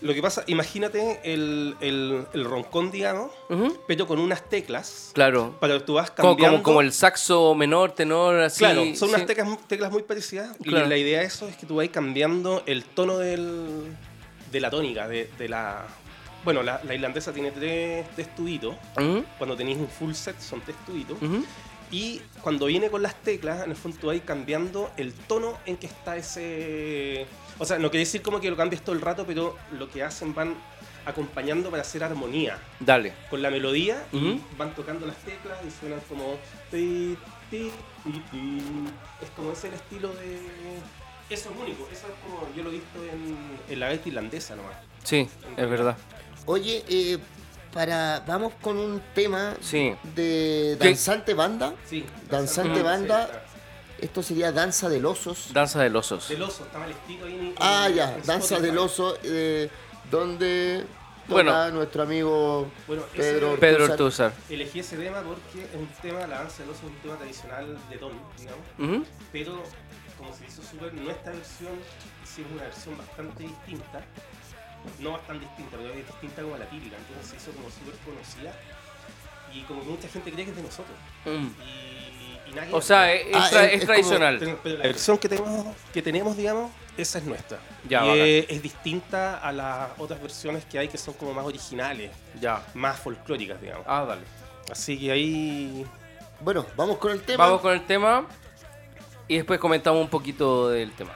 lo que pasa, imagínate el, el, el roncón, digamos, pero con unas teclas. Claro. Para que tú vas cambiando. como, como el saxo menor, tenor, así. Claro, son unas teclas, teclas muy parecidas. Claro. Y la idea de eso es que tú vas cambiando el tono del, de la tónica, de, de la... Bueno, la, la irlandesa tiene tres, tres tubitos. Cuando tenéis un full set son tres tubitos. Y cuando viene con las teclas, en el fondo tú vas cambiando el tono en que está ese... O sea, no quiere decir como que lo cambies todo el rato, pero lo que hacen van acompañando para hacer armonía Dale. con la melodía y Ujú. van tocando las teclas y suenan como... Es como ese el estilo de... Eso es único, eso es como yo lo he visto en, en la gaita irlandesa nomás. Sí, es verdad. Oye, eh, para vamos con un tema Sí. de ¿Qué? danzante banda. Sí. Danzante banda. Esto sería danza del osos. Danza de los osos. Del oso, está mal escrito ahí en- Ah, ya, en danza del oso, eh, donde Bueno. nuestro amigo Bueno, ese- Pedro Pedro Ortúzar. Ortúzar. Elegí ese tema porque es un tema, la danza del oso es un tema tradicional de Don, digamos, pero como se hizo súper, nuestra versión hicimos una versión bastante distinta, no bastante distinta, pero es distinta como la típica, entonces se hizo como súper conocida y como que mucha gente cree que es de nosotros. Mm. Y, y nadie O sea, es, Ah, es tra- es- es es como- tradicional. pero, pero la versión que tenemos, que tenemos, digamos, esa es nuestra. Ya, y es, es distinta a las otras versiones que hay que son como más originales, Ya. más folclóricas, digamos. Ah, dale. Así que ahí Bueno, vamos con el tema. Vamos con el tema y después comentamos un poquito del tema.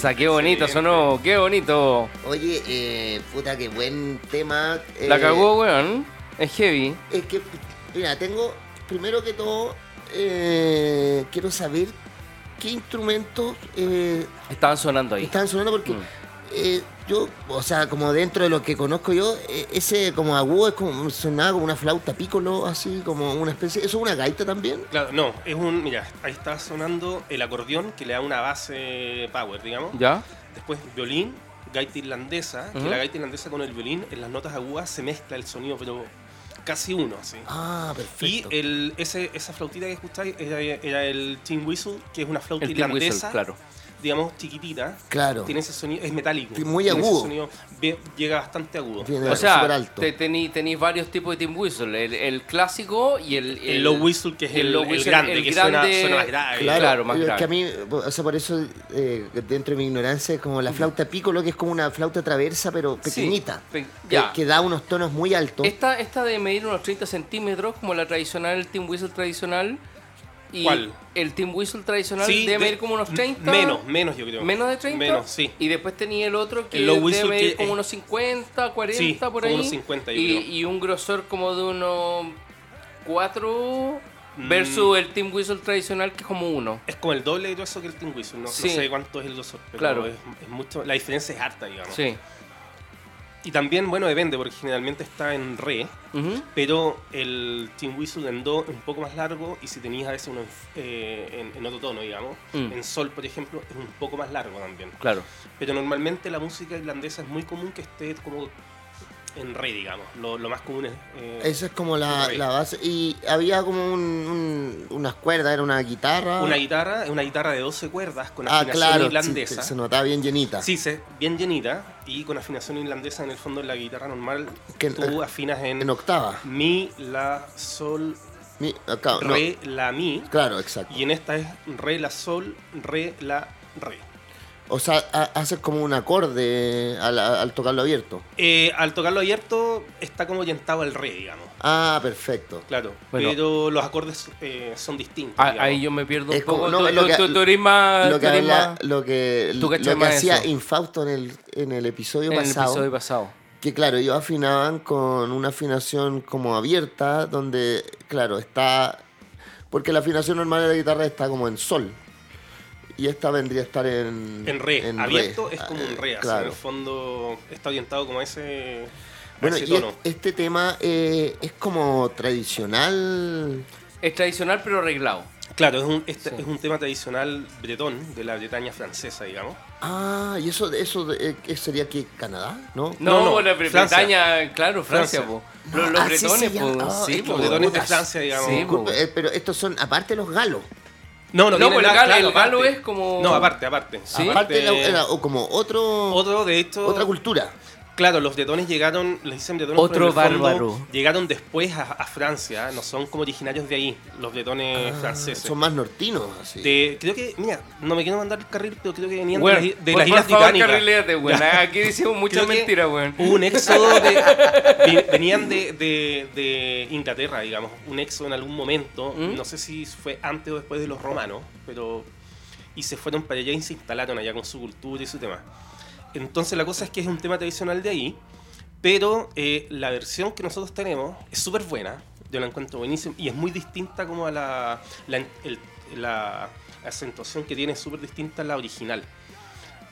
Qué bonito sonó, qué bonito. Oye, eh, puta, qué buen tema. La eh, cagó, weón. Es heavy. Es que, mira, tengo, primero que todo, eh, quiero saber qué instrumentos eh, Estaban sonando ahí. estaban sonando porque Mm. Yo, o sea, como dentro de lo que conozco yo, eh, ese como agudo es como sonaba como una flauta pícolo, así como una especie. ¿Eso es una gaita también? Claro, no, es un. Mira, ahí está sonando el acordeón que le da una base power, digamos. ¿Ya? Después violín, gaita irlandesa, que la gaita irlandesa con el violín en las notas agudas se mezcla el sonido, pero casi uno, así. Ah, Y perfecto. el, ese, esa flautita que escucháis era, era el tin whistle, que es una flauta El tin whistle, irlandesa, claro. Digamos chiquitita. claro. Tiene ese sonido, es metálico. Muy Tiene ese agudo. sonido, bien- llega bastante agudo. Tiene- O sea, te- tení- tenéis varios tipos de Team Whistle. El, el clásico y el, El low whistle, que es el, low el whistle, grande, el que grande- suena, suena más grave. Claro, Claro, más grave. que a mí, o sea, por eso, eh, dentro de mi ignorancia, es como la flauta pícolo, que es como una flauta traversa, pero pequeñita. pe- que, ya. que da unos tonos muy altos. Esta, esta de medir unos 30 centímetros, como la tradicional, el Team Whistle tradicional. Y ¿Cuál? El Team Whistle tradicional Sí, debe de- medir como unos 30. Menos, menos yo creo. ¿Menos de 30? Menos, sí. Y después tenía el otro que El debe que como es- unos 50, 40 Sí, por ahí. unos 50 yo y, creo. y un grosor como de unos 4 Mm. versus el Team Whistle tradicional que es como 1. Es como el doble de grueso que el tin whistle. No, no Sí. sé cuánto es el grosor, pero Claro. es, es mucho, la diferencia es harta, digamos. Sí. Y también, bueno, depende, porque generalmente está en re, pero el tin whistle en do es un poco más largo y si tenías a veces uno en, eh, en- en otro tono, digamos, Mm. en sol, por ejemplo, es un poco más largo también. Claro. Pero normalmente la música irlandesa es muy común que esté como en re, digamos. Lo, lo más común es... eh, Esa es como la, la base. Y había como un, un- unas cuerdas, era una guitarra. Una guitarra, es una guitarra de 12 cuerdas con ah, afinación claro, sí, irlandesa. se notaba bien llenita. Sí, se, bien llenita y con afinación irlandesa en el fondo en la guitarra normal Que- tú afinas en, En octava. mi, la, sol, Mi- acá, no, re, la, mi Claro, exacto. y en esta es re, la, sol, re, la, re. O sea, ha- haces como un acorde al, al tocarlo abierto. Eh, al tocarlo abierto está como orientado al re, digamos. Ah, perfecto. Claro, Bueno. pero los acordes eh, son distintos. Ah, ahí yo me pierdo Es un como- poco. no, tú, es lo que- tú- tú eres más- Lo que, habla- lo lo hacía eso. Infausto en el, en el episodio en el episodio pasado. Que claro, ellos afinaban con una afinación como abierta, donde, claro, está. Porque la afinación normal de la guitarra está como en sol. Y esta vendría a estar en. En re, en abierto re. es como Ah, un re, así, en Claro. el fondo está orientado como a ese, a Bueno, ese y tono. es- este tema eh, es como tradicional. Es tradicional pero arreglado. Claro, es un, este Sí. es un tema tradicional bretón, de la Bretaña francesa, digamos. Ah, y eso, eso eh, ¿qué sería aquí Canadá, ¿no? No, No, no, la Francia. Bretaña, claro, Francia, Francia. po. Los, los Ah, sí, sí, bretones, po, Ah, sí, po. que Los bretones de. Francia, digamos. Sí, po. Disculpe, eh, pero estos son, aparte los galos. No, no, No, tiene pues el nada- galo- claro, el galo aparte. es como- No, aparte, aparte. Sí. Aparte, era, era- o como otro, Otro, de hecho... otra cultura. Claro, los bretones llegaron, les dicen bretones Otro bárbaro. Llegaron después a, a Francia, no son como originarios de ahí, los bretones Ah, franceses. Son más nortinos, así. De- creo que, mira, no me quiero mandar el carril, pero creo que venían Bueno, de, las- de las Islas Británicas. Aquí decimos muchas mentiras, weón. Hubo un éxodo de. venían de, de- de Inglaterra, digamos. Un éxodo en algún momento. ¿Mm? No sé si fue antes o después de los romanos, pero. Y se fueron para allá y se instalaron allá con su cultura y su tema. Entonces la cosa es que es un tema tradicional de ahí, pero eh, la versión que nosotros tenemos es súper buena. Yo la encuentro buenísima y es muy distinta como a la. la, acentuación que tiene es súper distinta a la original.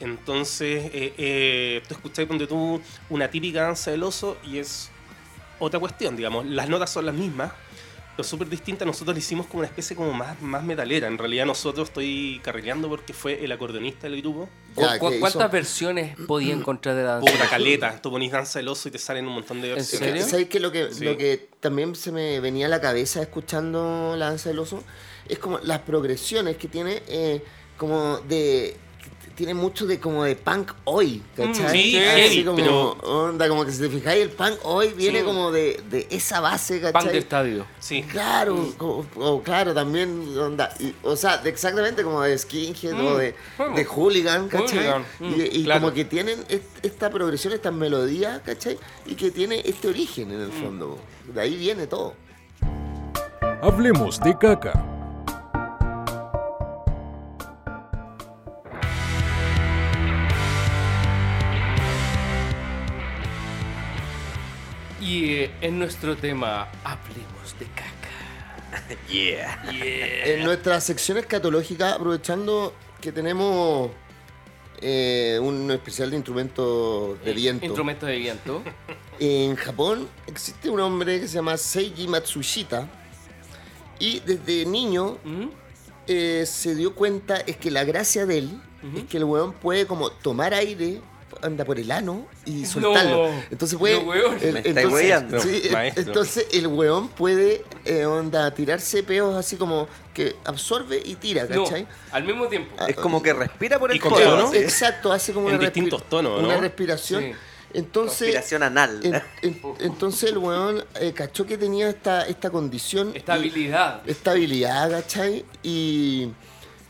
Entonces, eh, eh, tú escuchás donde tú una típica danza del oso y es otra cuestión, digamos. Las notas son las mismas, pero súper distintas. Nosotros le hicimos como una especie como más, más metalera. En realidad nosotros estoy carrileando porque fue el acordeonista del grupo. ¿Cu- Ya, cu- que ¿Cuántas hizo- versiones podía encontrar de danza? Puta caleta. Tú ponís danza del oso y te salen un montón de ¿En versiones. serio? ¿Sabes qué? Lo que, Sí. lo que también se me venía a la cabeza escuchando la danza del oso es como las progresiones que tiene, eh, como de. Tiene mucho de como de punk hoy, ¿cachai? sí, Así heavy, como, pero- onda, como que si te fijáis, el punk hoy viene Sí. como de, de esa base, ¿cachai? de estadio. Sí. Claro, como- o claro, también, onda, y- o sea, de- exactamente como de skinhead o de, bueno. de hooligan, ¿cachai? Hooligan, y y claro. como que tienen est- esta progresión, esta melodía, ¿cachai? Y que tiene este origen en el fondo. De ahí viene todo. Hablemos de caca. Eh, en nuestro tema, hablemos de caca. Yeah. En nuestra sección escatológica, aprovechando que tenemos eh, un especial de instrumentos de viento. Instrumento de viento. En Japón existe un hombre que se llama Seiji Matsushita y desde niño ¿Mm? eh, se dio cuenta es que la gracia de él es que el weón puede como tomar aire anda por el ano y soltarlo. No. entonces puede. No, weón. el- Me entonces, sí, entonces el weón puede eh, onda tirarse peos así como que absorbe y tira, No, ¿cachai? al mismo tiempo. Ah, Es como que respira por el codo, tono. ¿no? Exacto, hace como En una, distintos respi- tonos, una respiración. Sí. Entonces, Respiración anal. en- en- entonces el weón eh, cachó que tenía esta, esta condición. Esta y- habilidad. esta habilidad, ¿cachai? Y,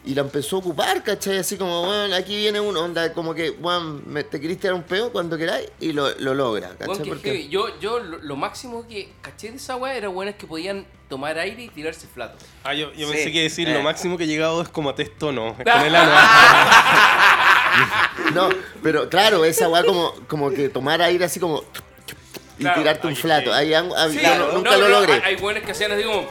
y la empezó a ocupar, ¿cachai? Así como, bueno, aquí viene uno, onda, como que, bueno, me- te querés tirar un peo cuando queráis y lo, lo logra, ¿cachai? Porque- yo, yo lo, lo máximo que caché de esa weá era buenas que podían tomar aire y tirarse flato. Ah, yo, yo Sí. pensé que decir Eh. lo máximo que he llegado es como a testo, no. Es con el ano. No, pero claro, esa weá como, como que tomar aire así como y Claro, tirarte un flato. sí. Ahí, ah, Sí, yo no- no, nunca no, lo logré. Hay, hay buenas que hacían así como.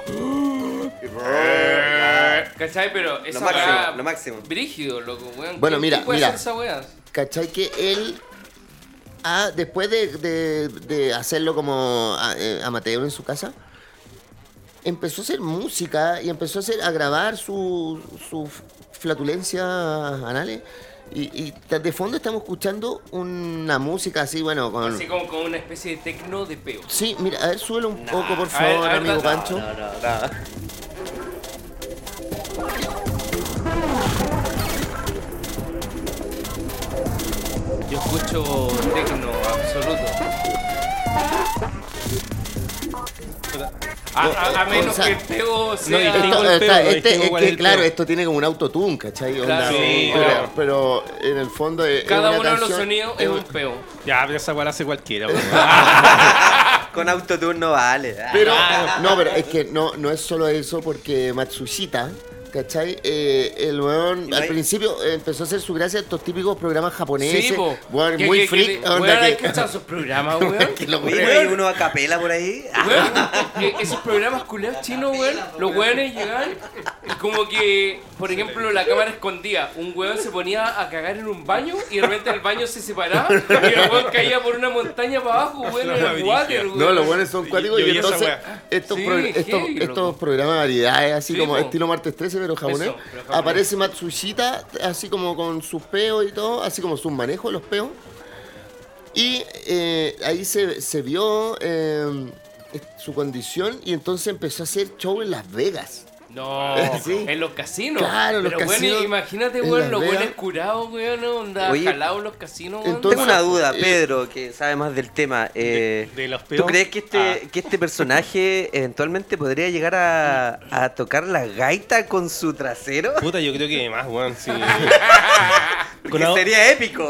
¿Cachai? Pero esa Lo máximo, weá- lo máximo. Brígido, loco, weón. Bueno, ¿Quién- mira, puede mira. hacer esa weá? ¿Cachai? Que él, ah, después de, de- de hacerlo como ah, eh, amateur en su casa, empezó a hacer música y empezó a, hacer, a grabar su, su flatulencia anales. Y, y de fondo estamos escuchando una música así, bueno, con... Así como con una especie de tecno de peo. Sí, mira, a ver, súbelo un poco, por a ver, favor, a ver, amigo no, Pancho. No, no, no. Yo escucho tecno absoluto. A, a- a menos o sea, que el peo No, sea. y Esto- tengo el peo, este- distingo es que, el claro, esto tiene como un autotune, ¿cachai? Onda, Claro, sí, pero, claro. pero en el fondo es, Cada uno de los sonidos es un peo. Ya, pero esa la hace cualquiera. weón. Con autotune no vale. Ah, Pero, no, pero es que no, no es solo eso, porque Matsushita, ¿cachai? Eh, el weón al principio empezó a hacer su gracia a estos típicos programas japoneses. Sí, po. weón, muy que- freak. que- onda weón, hay que- sus programas, weón. que weones- ¿no hay uno a capela por ahí? Ah, Weón, esos programas culeados chinos, weón, los weones llegaban como que, por ejemplo, la cámara escondía, un weón se ponía a cagar en un baño y de repente el baño se separaba y el weón caía por una montaña para abajo, weón, en el water, weón. No, los buenos son cuáticos y entonces estos, Sí, pro- estos, heavy, estos programas de variedades, así Sí, como po. estilo martes 13, pero japonés, Eso, pero japonés. aparece Matsushita, así como con sus peos y todo, así como sus manejos de los peos. Y eh, ahí se, se vio eh, su condición y entonces empezó a hacer show en Las Vegas. No, Sí. en los casinos. Claro, los Pero, weón, casinos imagínate, weón, los weones curados, weón, onda, Oye, jalados los casinos, weón. entonces- Tengo una duda, Eh, Pedro, que sabe más del tema. Eh, De- de los ¿Tú crees que este, Ah. que este personaje eventualmente podría llegar a, a tocar la gaita con su trasero? Puta, yo creo que más, weón. Sí. Porque sería épico.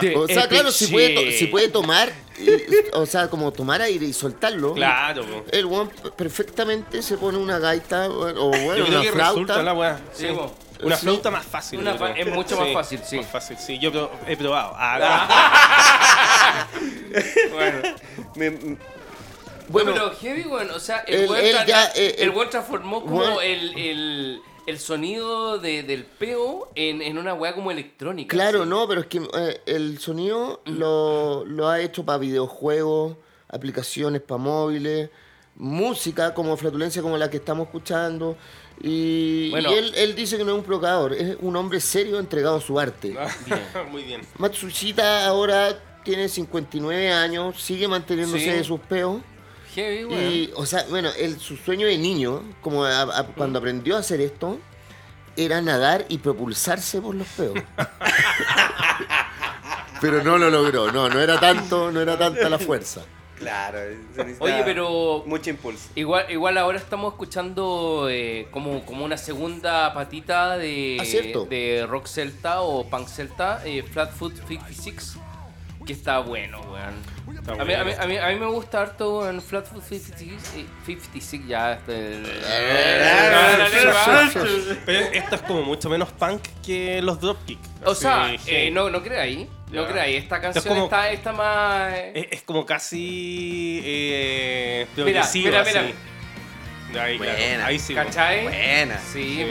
De O sea, claro, si puede, si puede tomar, y- o sea, como tomar aire y soltarlo. Claro, po. El weón perfectamente se pone una gaita o bueno, Yo creo una que flauta. resulta la weá. Sí, po. Una Sí. flauta más fácil. Una yo fa- creo. es mucho más fácil, sí. Más fácil, sí. Yo pro- he probado. Ah, Bueno. Me- Bueno, pero heavy, weón, o sea, el él- weón él tra- ya, eh, el el- weón transformó como weón- el, el, el sonido de, del peo en, en una weá como electrónica. claro, así. no, pero es que eh, el sonido lo, lo ha hecho para videojuegos, aplicaciones para móviles, música como flatulencia como la que estamos escuchando. Y, Bueno. y él, él dice que no es un provocador, es un hombre serio entregado a su arte. Muy bien. Matsushita ahora tiene 59 años, sigue manteniéndose Sí. de sus peos. Heavy, weón. Y, o sea, bueno, el, su sueño de niño, como a- a- cuando aprendió a hacer esto, era nadar y propulsarse por los peos. Pero no lo logró, no, no era tanto, no era tanta la fuerza. Claro. se necesita Oye, pero Mucho impulso. Igual, igual ahora estamos escuchando eh, como, como una segunda patita de, Ah, de rock celta o punk celta, eh, Flatfoot 56, que está bueno, weón. Está A mí, a, mí, bueno. a, mí, a mí me gusta harto en Flatfoot 56, eh, 56 ya. Este, Pero esto es como mucho menos punk que los dropkick. O sea, eh, sí. no, no creáis. No creáis. Esta Es canción como- está, está más. eh, Es, es como casi eh, Mira, mira, mira. Ahí, claro. Ahí sí. ¿Cachai? Buena. Sí, Sí.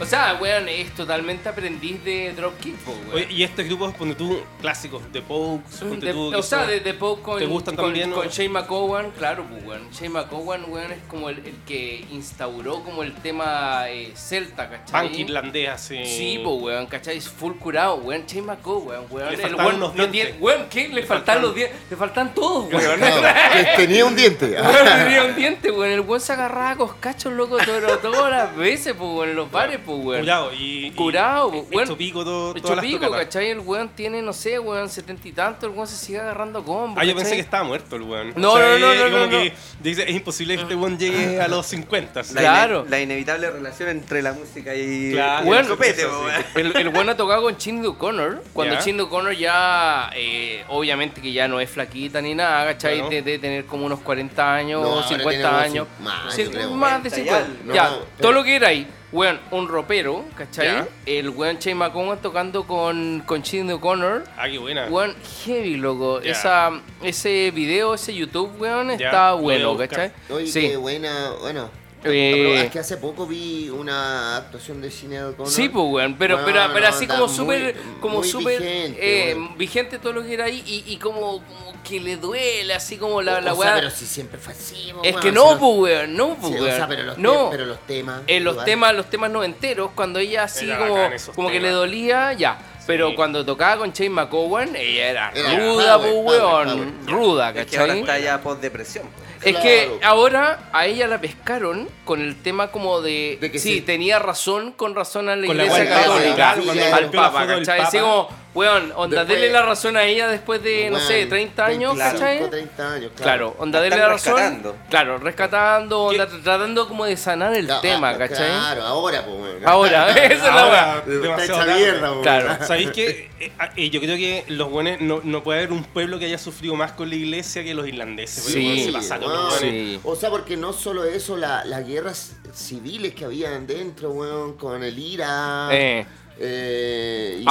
O sea, weón, es totalmente aprendiz de Dropkick, weón. Oye, y estos grupos, ponte tú, clásicos, The Pokes, ponte De- tú. o sea, de, de con, ¿Te gustan con, también, con no? Shane McGowan, claro, pues, weón. Shane McGowan, weón, es como el, el que instauró como el tema eh, celta, ¿cachai? Punk irlandés, así. Sí, pues, weón, ¿cachai? Es full curado, weón. Shane McGowan, weón. Le El faltaban weón no dientes. Weón, ¿qué? Le faltan los dientes. Le faltan todos, weón. Claro, tenía un diente. Weón, tenía un diente, weón. El weón se agarraba a coscachos, loco, todas las veces, pues, weón, en los bares, pues, weón. Curado y. Curado, y- weón. Hecho pico todo, Hecho todas pico. ¿cachai? El weón tiene, no sé, weón, setenta y tanto, el weón se sigue agarrando combos. Ah, yo pensé que estaba muerto el weón. No, O sea, no, no, es no, como no, que dice, es imposible que este weón llegue a los 50. así. La, Claro. la inevitable relación entre la música y, Claro. el copete, eso po, sí. weón. El, el weón ha tocado con Chindy O'Connor. Cuando Ya. Chindy O'Connor ya, eh, obviamente que ya no es flaquita ni nada, ¿cachai? Claro. De, de tener como unos 40 años, No, ahora tiene 50 como años. más, Sí, más de 40 50. ya. Ya, No, todo pero- lo que era ahí. Weón, un ropero, ¿cachai? El weón Shane McGowan tocando con, con Chindy O'Connor. Ah, qué buena. Weón, heavy, loco. Esa, ese video, ese YouTube, weón, está bueno. ¿cachai? Oye, Sí. qué buena, bueno. Eh, es que hace poco vi una actuación de cine O'Connor. Sí, pues, weón, pero, Bueno, pero, pero así como súper, como súper vigente, eh, vigente todo lo que era ahí y, y como, como que le duele, así como la, la o weá. sea, pero si siempre fue así, po, es weón, que no, sea, pues, weón, no, pues, sí, o sea, pero los, no, te- pero los temas. en los igual. temas, los temas noventeros, cuando ella así Era como, como que le dolía, ya. Pero Sí. cuando tocaba con Shane McGowan, ella era, Era ruda, pues, power, weón. power. Ruda, Es que ahora ¿cachai? está ya post-depresión. po. Es Claro. que ahora a ella la pescaron con el tema como de, De que sí, sí. tenía razón con razón a la Con la iglesia Papa, católica, al la Papa, ¿cachai? Así como, weón, onda, Después- dele la razón a ella después de, no sé, Weón, 30 años, 25, ¿cachai? 30 años, Claro, onda, La dele la razón. rescatando. Claro, rescatando, onda, tratando como de sanar el Claro, tema, ah, ¿cachai? Claro, ahora, pues, weón. Ahora, esa es la weá. Está hecha mierda, weón. Claro. ¿Sabéis qué? Eh, ah, eh, yo creo que los buenos no, no puede haber un pueblo que haya sufrido más con la iglesia que los irlandeses. Sí, weón, se pasaron los weón. Sí. O sea, porque no solo eso, la- las guerras civiles que habían dentro, weón, con el IRA. Eh. Eh, y-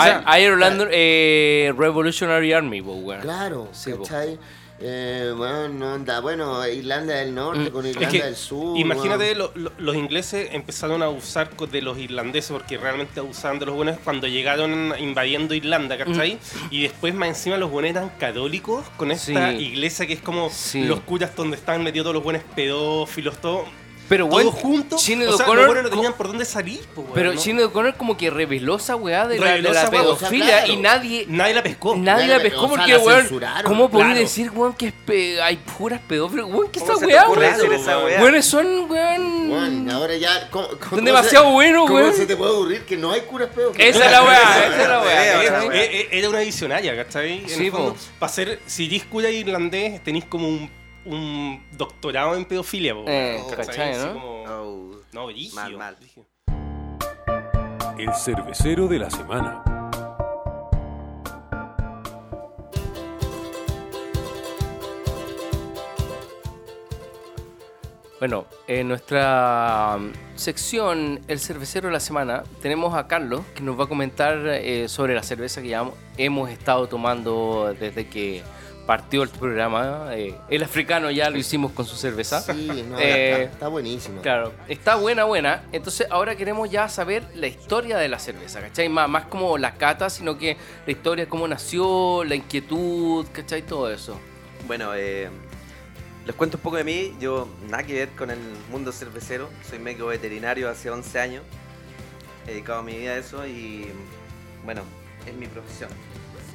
eh, Revolutionary Army, pues, weón. Claro, Sí. ¿cachai? Eh, bueno, no anda, bueno, Irlanda del Norte Mm. con Es Irlanda que, del Sur. imagínate, weón. lo- lo- los ingleses empezaron a abusar de los irlandeses porque realmente abusaban de los buenos cuando llegaron invadiendo Irlanda, ¿cachai? Mm. Y después más encima los buenos eran católicos con esta Sí. iglesia que es como Sí. los curas donde están metidos todos los buenos pedófilos, todo, Pero, todos weón, juntos. Sinead o sea, O'Connor los buenos no tenían por dónde salir, po, weón, Pero ¿no? Sinead O'Connor como que reveló esa weá de la, de la weá, o sea, pedofilia claro. y nadie... Nadie la pescó. Nadie Nadie la pescó o sea, porque, la weón. ¿cómo podés Claro. decir, weón, que es pe- hay puras pedófilas? Weón, ¿qué ¿Cómo esa weá, weón? Weones son, weón... Weón, ahora ya. ¿cómo, cómo- Son demasiado buenos, ¿Cómo weón. se te puede ocurrir que no hay curas pedos? Esa es la weá, esa es la weá. Weá. Eh, eh, Era una visionaria, ¿cachai? Sí. Para ser, si eres cura irlandés, tenéis como un, un doctorado en pedofilia, po, Eh, weón, ¿cachai, Así no? como- Oh, No, brígido, Mal. El cervecero de la semana. Bueno, en nuestra um, sección El Cervecero de la Semana tenemos a Carlos que nos va a comentar eh, sobre la cerveza que ya hemos estado tomando desde que partió el programa. Eh, el africano ya lo hicimos con su cerveza. Sí, no, Eh, está, está buenísimo. Claro, está buena, buena. Entonces ahora queremos ya saber la historia de la cerveza, ¿cachai? Más, más como la cata, sino que la historia, cómo nació, la inquietud, ¿cachai? Todo eso. Bueno, eh, les cuento un poco de mí. Yo nada que ver con el mundo cervecero. Soy médico veterinario hace 11 años. He dedicado mi vida a eso y bueno, es mi profesión.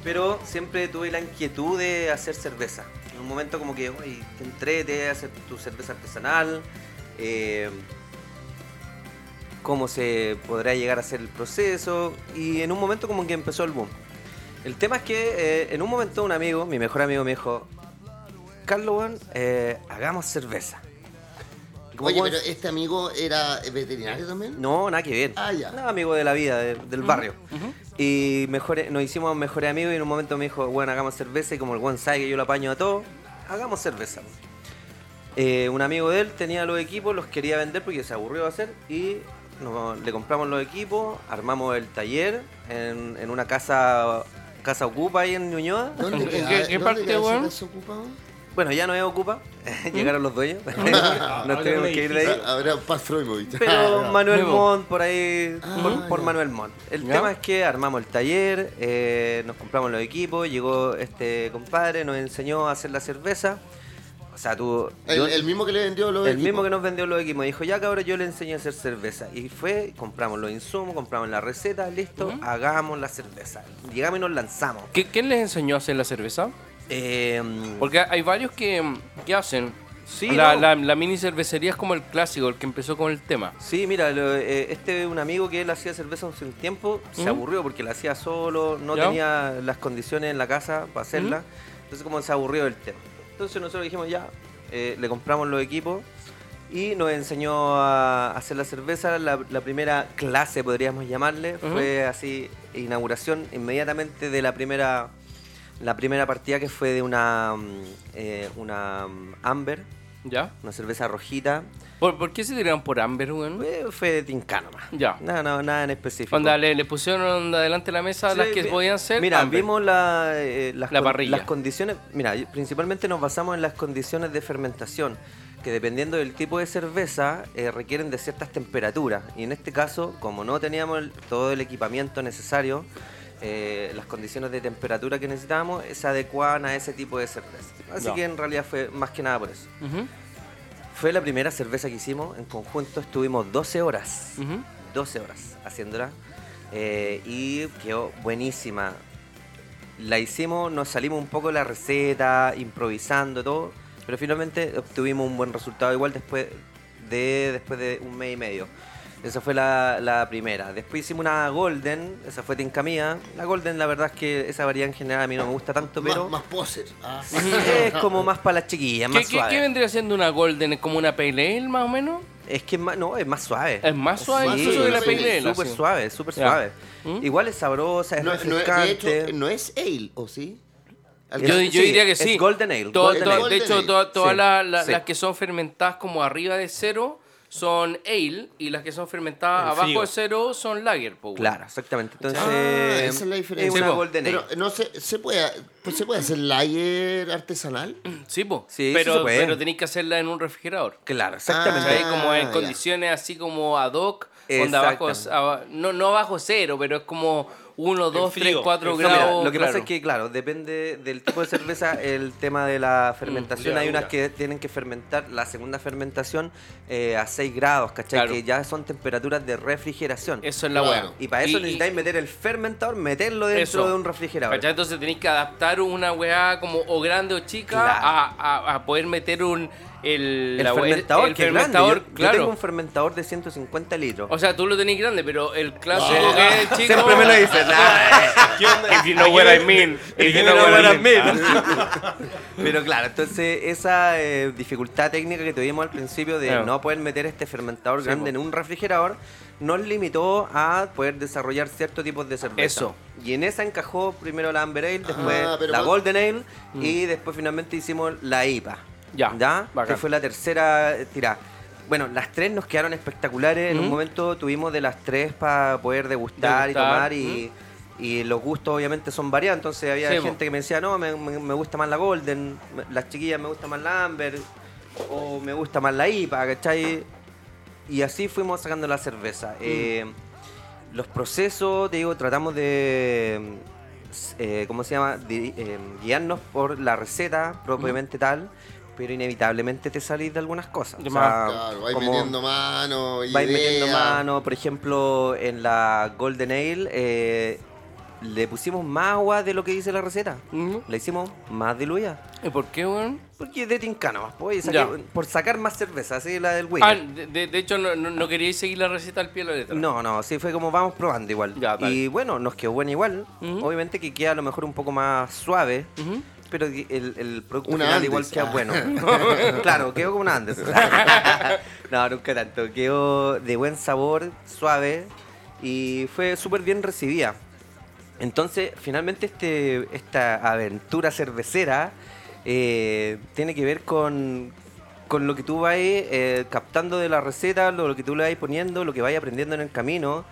Pero siempre tuve la inquietud de hacer cerveza. En un momento como que, oye, te entrete, hacer tu cerveza artesanal. eh, cómo se podrá llegar a hacer el proceso. Y en un momento como que empezó el boom. El tema es que eh, en un momento un amigo, mi mejor amigo, me dijo, Carlos, eh, hagamos cerveza. Oye, vos- pero este amigo era veterinario también. No, nada que ver. Ah, ya. No, amigo de la vida, de- del barrio. Y mejor, nos hicimos mejores amigos y en un momento me dijo, bueno, hagamos cerveza y como el buen sabe que yo lo apaño a todo, hagamos cerveza. eh, un amigo de él tenía los equipos, los quería vender porque se aburrió de hacer y nos- le compramos los equipos, armamos el taller en, en una casa casa ocupa ahí en Ñuñoa. ¿Dónde ¿En queda, qué- qué ¿dónde parte, queda ese weón? desocupado? Bueno, ya no es ocupa, llegaron los dueños, nos tuvimos que ir de ahí. Habrá Paz Freudmovich. Pero Manuel. Montt, por ahí, Ah, por. Manuel Montt. El ¿Ya? tema es que armamos el taller, eh, nos compramos los equipos, llegó este compadre, nos enseñó a hacer la cerveza. O sea, tú... El, yo- el mismo que le vendió los el equipos. mismo que nos vendió los equipos dijo, ya cabrón, yo le enseñé a hacer cerveza. Y fue, compramos los insumos, compramos la receta, listo, Ujú. hagamos la cerveza. Llegamos y nos lanzamos. ¿Qué- ¿Quién les enseñó a hacer la cerveza? Eh, Porque hay varios que, que hacen. Sí, la, no. la- la mini cervecería es como el clásico, el que empezó con el tema. Sí, mira, lo- eh, este es un amigo que él hacía cerveza hace un tiempo, se Ujú. aburrió porque la hacía solo, no ¿Ya? tenía las condiciones en la casa para hacerla, entonces como se aburrió del tema. Entonces nosotros dijimos ya, eh, le compramos los equipos y nos enseñó a hacer la cerveza. La, la primera clase, podríamos llamarle, Ujú. fue así, inauguración inmediatamente de la primera, la primera partida que fue de una, mm, eh, una mm, Amber, ¿Ya? una cerveza rojita. ¿Por, por qué se tiraron por Amber, weón? Fue, fue de Tincano más. Ya. Nada, no, nada en específico. Onda, le, le pusieron onda delante de la mesa Sí, las que vi- podían ser. Mira, Amber. vimos la, eh, las, La con- parrilla. las condiciones. Mira, principalmente nos basamos en las condiciones de fermentación, que dependiendo del tipo de cerveza eh, requieren de ciertas temperaturas. Y en este caso, como no teníamos el- todo el equipamiento necesario, eh, las condiciones de temperatura que necesitábamos se adecuaban a ese tipo de cerveza. Así Ya. que en realidad fue más que nada por eso. Ujú, Fue la primera cerveza que hicimos en conjunto, estuvimos 12 horas. ujú. 12 horas haciéndola eh, y quedó buenísima. La hicimos, nos salimos un poco de la receta, improvisando todo, pero finalmente obtuvimos un buen resultado igual después de, después de un mes y medio. Esa fue la, la primera. Después hicimos una Golden, esa fue Tinca mía. La Golden, la verdad es que esa variedad en general a mí no me gusta tanto, pero Más, más poser. Ah. es como más para las chiquillas, ¿Qué, más qué- suave. qué vendría siendo una Golden? ¿Es como una Pale Ale, más o menos? Es que es más, no, es más suave. Es más suave Sí, incluso que la Pale Ale. Súper así. suave, súper suave. ¿Mm? Igual es sabrosa, es No, no, de refrescante. hecho, no es ale, ¿o sí? Yo, yo Sí, diría que es sí. Golden Ale, To- Golden Ale. de hecho, todas sí. las que son fermentadas como arriba de cero son ale y las que son fermentadas En abajo frío. de cero son lager. po, weón. Claro, exactamente. Entonces, Ah, esa es la diferencia. Es una. Golden Ale. Pero no se, se puede, pues se puede hacer lager artesanal. Sí, po. Sí, sí pero, se puede. pero tenéis que hacerla en un refrigerador. Claro, exactamente. ¿Cachai? como en ya. condiciones así como ad hoc, donde abajo, no, no bajo cero, pero es como 1, 2, frío, 3, 4 en No, frío. mira, grados. lo que pasa es que, claro, depende del tipo de cerveza, el tema de la fermentación. Mm, Hay unas que tienen que fermentar la segunda fermentación eh, a 6 grados, ¿cachai? Claro. Que ya son temperaturas de refrigeración. Eso es la Claro. weá. Y para eso Y- necesitáis meter el fermentador, meterlo dentro Eso. de un refrigerador. ¿Cachai? Entonces tenéis que adaptar una weá como o grande o chica Claro. a, a- a poder meter un el, El la weá- fermentador, el que es fermentador, grande. Yo- Yo, claro. tengo un fermentador de 150 litros. O sea, tú lo tenés grande, pero el clásico No. que es chico. Siempre me lo dicen. "Nah, ¿Qué onda? If you know what I mean. If you know what I mean. Pero claro, entonces esa eh, dificultad técnica que tuvimos al principio de Claro. no poder meter este fermentador Sí, grande po. en un refrigerador nos limitó a poder desarrollar ciertos tipos de cerveza. Eso. Y en esa encajó primero la Amber Ale, después Ah, pero la vos- Golden Ale y después finalmente hicimos la IPA. Mm. Ya, Que fue la tercera tirada. Bueno, las tres nos quedaron espectaculares. En un momento tuvimos de las tres para poder degustar, y Degustar, tomar y, y los gustos obviamente son variados. Entonces había Sí, gente que me decía, no, me, me- me gusta más la Golden, las chiquillas me gusta más la Amber o me gusta más la IPA, ¿cachai? Y así fuimos sacando la cerveza. Eh, los procesos, te digo, tratamos de, eh, ¿cómo se llama? Eh, guiarnos por la receta propiamente tal, pero inevitablemente te salís de algunas cosas. O sea. Claro, vais metiendo mano, vais metiendo mano, por ejemplo, en la Golden Ale eh, le pusimos más agua de lo que dice la receta. Ujú. La hicimos más diluida. ¿Y por qué, weón? Porque es de tincano más, pues, por sacar más cerveza, así la del Wiener. Ah, de, hecho, no, no, no queríais seguir la receta al pie de la letra. No, no, sí fue como vamos probando igual. Ya, y bueno, nos quedó buena igual. Obviamente que queda a lo mejor un poco más suave. Pero el, el producto Una final Andes. igual queda Ah. bueno. claro, quedó como una Andes. no, nunca tanto. Quedó de buen sabor, suave y fue súper bien recibida. Entonces, finalmente este, esta aventura cervecera eh, tiene que ver con, con lo que tú vas eh, captando de la receta, lo, lo que tú le vas poniendo, lo que vas aprendiendo en el camino.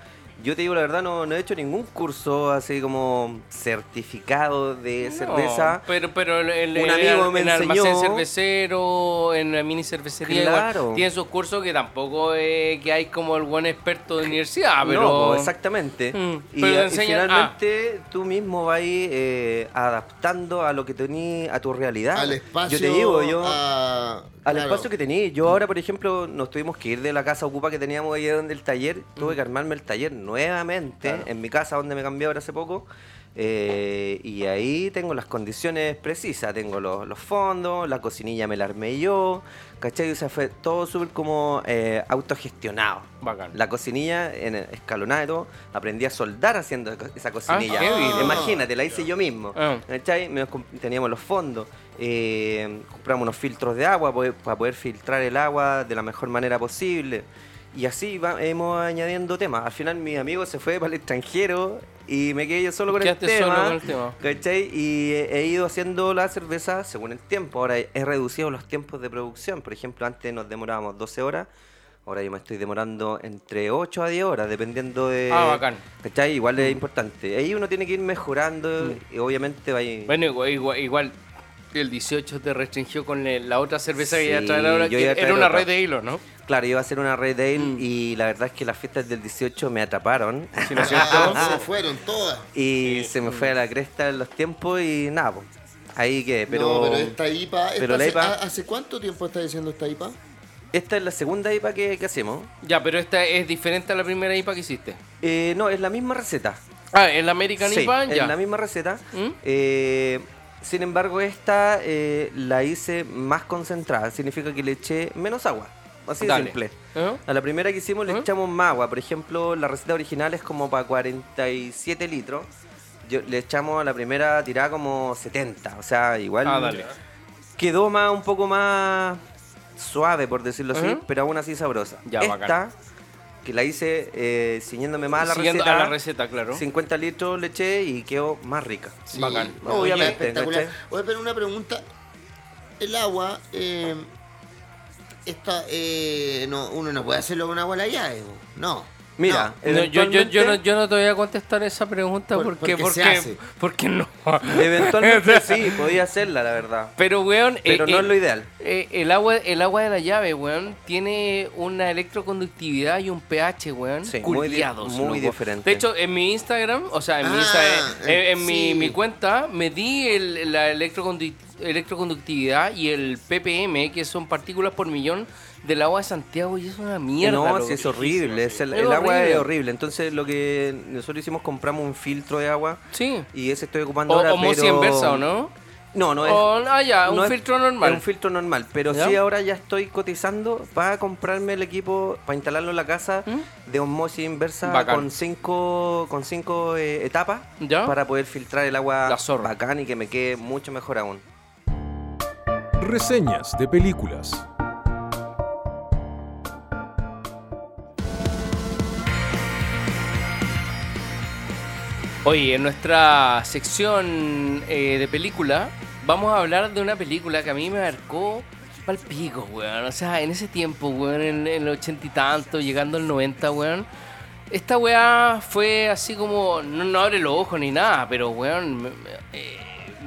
Yo te digo la verdad, no, no he hecho ningún curso así como certificado de cerveza. No, pero, pero el, el- Un el- amigo me en el almacén enseñó. cervecero, en la mini cervecería, igual, Claro. tiene sus cursos que tampoco es que hay como el buen experto de universidad, pero... No, pues, exactamente. Mm, y, pero y enseñan- finalmente tú mismo vas eh, adaptando a lo que tenías, a tu realidad. Al espacio. Yo te digo, yo... a- Al claro. espacio que tenías. Yo ahora, por ejemplo, nos tuvimos que ir de la casa ocupa que teníamos ahí donde el taller. Tuve que armarme el taller nuevamente en mi casa donde me cambié ahora hace poco. Eh, y ahí tengo las condiciones precisas. Tengo los, los fondos, la cocinilla me la armé yo. ¿Cachai? O sea, fue todo súper como eh, autogestionado. Bacán. La cocinilla en escalonada y todo, aprendí a soldar haciendo esa cocinilla. heavy. Imagínate, la hice yo mismo. Ah. ¿Cachai? Teníamos los fondos. eh, compramos unos filtros de agua para poder filtrar el agua de la mejor manera posible. Y así va- hemos añadiendo temas. Al final mi amigo se fue para el extranjero y me quedé yo solo con el tema. solo con el tema. ¿Cachai? Y he, ido haciendo la cerveza según el tiempo. Ahora he, reducido los tiempos de producción. Por ejemplo, antes nos demorábamos 12 horas. Ahora yo me estoy demorando entre 8 a 10 horas, dependiendo de... Ah, bacán. ¿Cachai? Igual es importante. Ahí uno tiene que ir mejorando y obviamente va a ir... Bueno, igual, igual, igual el 18 te restringió con la otra cerveza que iba a traer ahora, que era una otra. red de hilo, ¿no? Claro, iba a hacer una Red Ale Mm. y la verdad es que las fiestas del 18 me atraparon. Sí, ¿no es se fueron todas. y se me fue a la cresta en los tiempos y nada, pues. Ahí que, pero... no, pero esta IPA. esta pero la hace, IPA ¿ha- ¿Hace cuánto tiempo está diciendo esta IPA? Esta es la segunda IPA que, que hacemos. Ya, pero esta es diferente a la primera IPA que hiciste. Eh, no, es la misma receta. Ah, el American Sí, IPA, es ya. la misma receta. ¿Mm? Eh, sin embargo, esta eh, la hice más concentrada. Significa que le eché menos agua. Así de Dale. simple. A la primera que hicimos le echamos más agua. Por ejemplo, la receta original es como para 47 litros. Yo, le echamos a la primera tirada como 70. O sea, igual Ah, dale. quedó más un poco más suave, por decirlo así, Ujú. pero aún así sabrosa. Ya, Esta, bacán. Que la hice eh, ciñéndome más a la Siguiendo receta. a la receta, claro. 50 litros le eché y quedó más rica. Sí, Bacán. no, Obviamente, espectacular. ¿cachai? Oye, pero una pregunta. El agua, eh, esta, eh, no, uno no puede hacerlo con agua a la llave, no. Mira, No, yo, yo, yo, no, yo no te voy a contestar esa pregunta Por- porque, porque porque, se hace. porque no. Eventualmente sí, podía hacerla, la verdad. Pero, weón, Pero eh, no eh, es lo ideal. eh, el, agua, el agua de la llave, weón, tiene una electroconductividad y un pH, weón, Sí, muy di- culiados, muy diferente. De hecho, en mi Instagram, o sea, en mi, Ah, Insta- eh, en, eh, mi, sí. mi cuenta, me di el- la electrocondu- electroconductividad y el ppm, que son partículas por millón del agua de Santiago, y es una mierda. no, loco. sí, es horrible. es el Es el agua horrible. es horrible. Entonces, lo que nosotros hicimos, compramos un filtro de agua Sí. y ese estoy ocupando O, ahora. pero- inversa, ¿o no? No, no es. Ah, ya, un no es- filtro normal. Es un filtro normal, pero ¿Ya? sí ahora ya estoy cotizando para comprarme el equipo, para instalarlo en la casa de osmosis inversa ¿Mm? Bacán. con cinco, con cinco eh, etapas ¿Ya? para poder filtrar el agua La zorra. bacán y que me quede mucho mejor aún. Reseñas de películas. Oye, en nuestra sección eh, de película vamos a hablar de una película que a mí me marcó pal pico, weón. O sea, en ese tiempo, weón, en, el ochenta y tanto, llegando al 90, weón. Esta weá fue así como, no, no abre los ojos ni nada, pero weón, me- eh,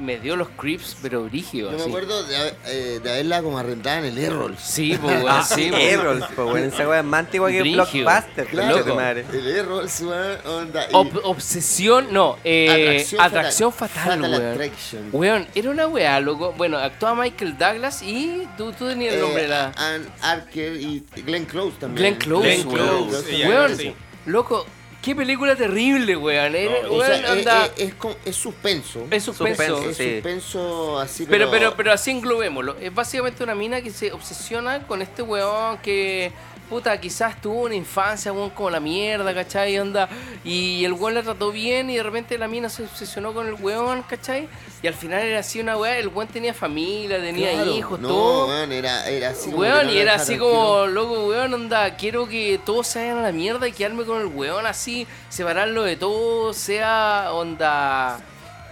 me dio los creeps, pero brígidos. Yo me así. acuerdo de, haber- eh, de haberla como arrendada en el Errol. Sí, pues, weón, sí, pues. Errol, pues bueno, esa weá es más antigua que Brígido. Blockbuster, Claro, madre. el Errol, weón, onda. y- Ob- obsesión, no, eh, Atracción atracción, fatal. fatal, Fatal weón. Weón, era una weá, loco. Bueno, actuaba Michael Douglas y tú, tú tenías el nombre de eh, la. Ann Archer y Glenn Close también. Glenn Close, Glenn weón. Close, Weón, sí. loco, qué película terrible, weón. O weón, sea, eh, anda- eh, es, con- es suspenso. es suspenso. suspenso, Es suspenso así, Pero, pero, pero así englobémoslo. Es básicamente una mina que se obsesiona con este weón que, puta, quizás tuvo una infancia, weón, como la mierda, ¿cachai? Onda, y el weón la trató bien y de repente la mina se obsesionó con el weón, ¿cachai? Y al final era así una weá, el weón tenía familia, tenía Claro, hijos, no, todo. weón, era, era así. Weón, no y era así como, loco, weón, onda, quiero que todos se vayan a la mierda y quedarme con el weón así, separarlo de todo, sea, onda,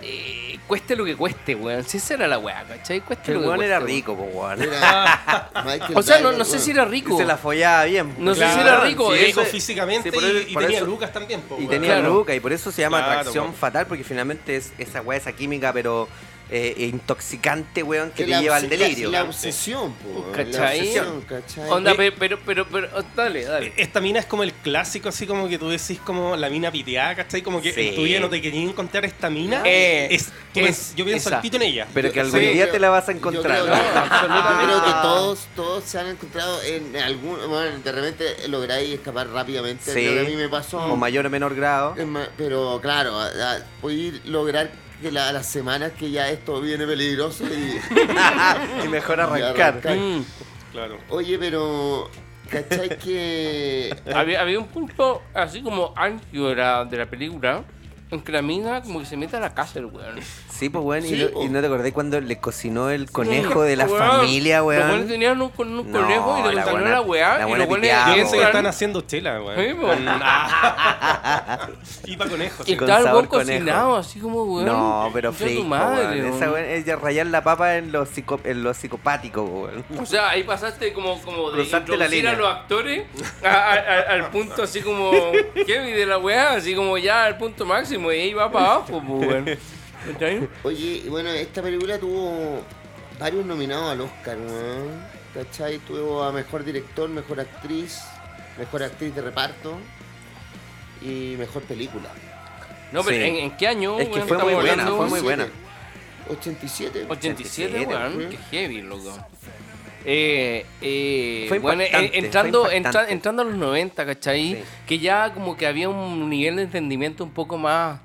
eh, cueste lo que cueste, weón. Si esa era la weá, ¿cachai? Cueste El lo que cueste. era weón. rico, po, weón. Era O sea, no, no sé si era rico. se la follaba bien. No sé Claro, si era rico. sí, rico físicamente sí, por y, eso- y por tenía eso- lucas también. po, Y tenía Claro. Luca, y por eso se llama Claro, atracción weón. fatal, porque finalmente es esa weá, esa química, pero eh, intoxicante, weón, que Que te lleva al delirio. La, la obsesión, po, la ¿Cachai? obsesión, ¿cachai? Onda, pero, pero, pero, oh, dale, dale. Esta mina es como el clásico, así como que tú decís como la mina piteada, ¿cachai? Como que Sí. en tu vida no te querías encontrar esta mina. Eh, es, tú es pens- yo pienso esa. al pito en ella. Pero que Yo- algún sí, día yo- te la vas a Yo encontrar. creo, ¿no? yo creo que todos, todos se han encontrado en algún. Bueno, de repente lográis escapar rápidamente. Sí. Lo que a mí me pasó. O mayor o menor grado. Pero claro, a- a- lograr que la- las semanas que ya esto viene peligroso y, y mejor y arrancar. arrancar. Mm. Claro. Oye, pero. ¿Cachai que.? Había, había un punto así como ancho de la, de la película en que la mina como que se mete a la casa el weón. Sí, pues, weón. Sí, y, no- po. y no te acordás cuando le cocinó el conejo de la Weón, familia, Los weones weón. tenían un, con un No, conejo y le la buena- la weá. la y los weones que weón. están haciendo chela, Sí, weón. Con- y para conejos. Y sí. Estaba el weón cocinado, así como weón. No, pero weón. weón. Esa weón es ya rayar la papa en lo, psico- en lo psicopático, weón. O sea, ahí pasaste como, como de la introducir a los actores a- a- a- al punto así como Kevin de la weá, así como ya al punto máximo y ahí va para abajo, pues weón. ¿Cachai? Oye, y bueno, esta película tuvo varios nominados al Oscar, weón. ¿Cachai? Tuvo a mejor director, mejor actriz, mejor actriz de reparto y mejor película. No, pero Sí. ¿en, en qué año? Es que fue muy buena, fue muy buena. 87. 87, 87, weón, weón. qué heavy, loco. Eh, eh, Fue bueno, en- entrando, fue entra- entrando a los 90, ¿cachai? Sí. Que ya como que había un nivel de entendimiento un poco más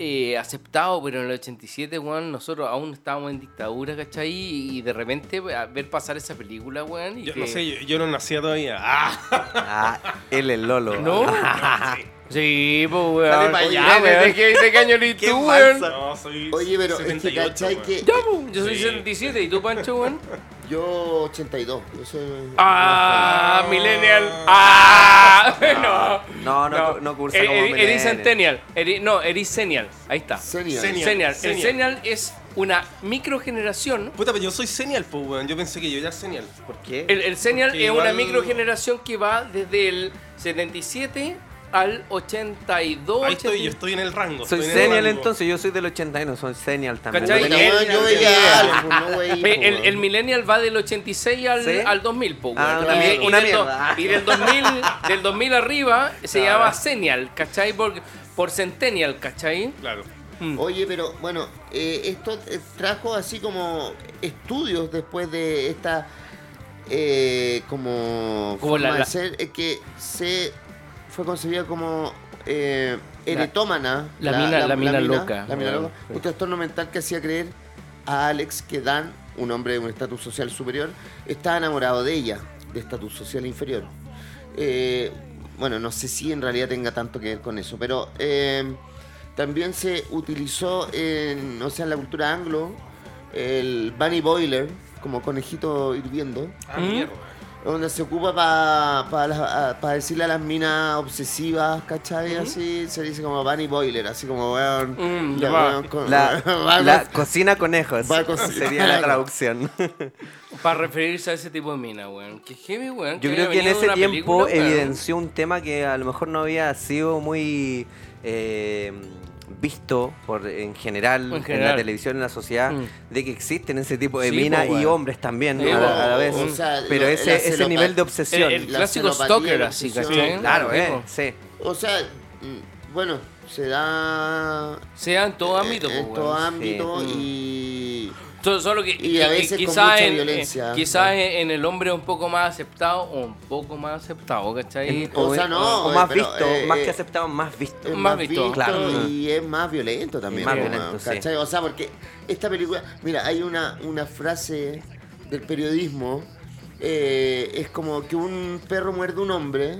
eh, aceptado, pero en el 87, weón, nosotros aún estábamos en dictadura, ¿cachai? Y de repente a ver pasar esa película, weón. Y Yo que- no sé, yo, yo no nacía todavía. ¡Ah! Ah, él el Lolo. ¿No? Sí, pues, weón. Dale pa' allá, weón. ¿De qué, año eres tú, weón? No, soy Oye, pero es que 78, cachai que Ya, pues, yo soy Sí. 77. ¿Y tú, Pancho, weón? Yo 82. Yo soy Ah, Millennial. Ah, no. No, no, no cursa Eri- como eri- millennial. Eris Centennial. Eri- no, Eris Senial. Ahí está. Senior. Senial. El Senial. Senial es una microgeneración. Puta, pero yo soy senial, pues, weón. Yo pensé que yo era senial. ¿Por qué? El, el Senial Porque es una microgeneración que va desde el 77 al 82. Ahí estoy, 80. yo estoy en el rango. Soy estoy en el senial rango. entonces, yo soy del 81, soy senial también. ¿Cachai? El- weón, yo veía algo, no veía, Ve, El, weón. el Millennial va del 86 al, ¿Sí? al 2000, po, Ah, weón. una y, mier- y una del mierda. y del 2000, del 2000 arriba se Claro. llama Senial, ¿cachai? Por, por Centennial, ¿cachai? Claro. Mm. Oye, pero bueno, eh, esto eh, trajo así como estudios después de esta eh, como, Como la- la- ser eh, que se fue concebida como eh, eretómana. la mina- la mina loca. la mina loca, sí. un trastorno mental que hacía creer a Alex que Dan, un hombre de un estatus social superior, estaba enamorado de ella, de estatus social inferior. Eh, bueno, no sé si en realidad tenga tanto que ver con eso, pero eh, también se utilizó en, o sea, en la cultura anglo el bunny boiler como conejito hirviendo, Ah, ¿Mm? mierda. Donde se ocupa para decirle a las minas obsesivas, ¿cachai? Así se dice como bunny boiler, así como weón. Mm, ya, va. weón, con- La, cocina conejos Va a cocinar. sería la traducción. Para referirse a ese tipo de mina, weón. Que heavy, weón. Yo que creo que en ese tiempo película, weón. evidenció un tema que a lo mejor no había sido muy eh, visto por en general, En en general. la televisión, en la sociedad, Mm. de que existen ese tipo de Sí, minas po, y weón. hombres también Sí, a, la, a la vez. O sea, Pero lo- ese, la ese nivel de El, obsesión. el La clásico stalker, así. ¿cachai? claro, eh, po. sí. O sea, mm, bueno, se da Sea en todo ámbito, en po, todo ámbito Sí. y Solo que, Y a veces con quizás mucha en, violencia. eh, quizás en, en el hombre un poco más aceptado o un poco más aceptado, ¿cachai? O sea, no, o más pero, visto, eh, más eh, que aceptado, más visto. es Más más, visto, visto, claro. y es más violento también. Más violento, sí. ¿cachai? O sea, porque esta película, mira, hay una, una frase del periodismo, eh, es como que un perro muerde a un hombre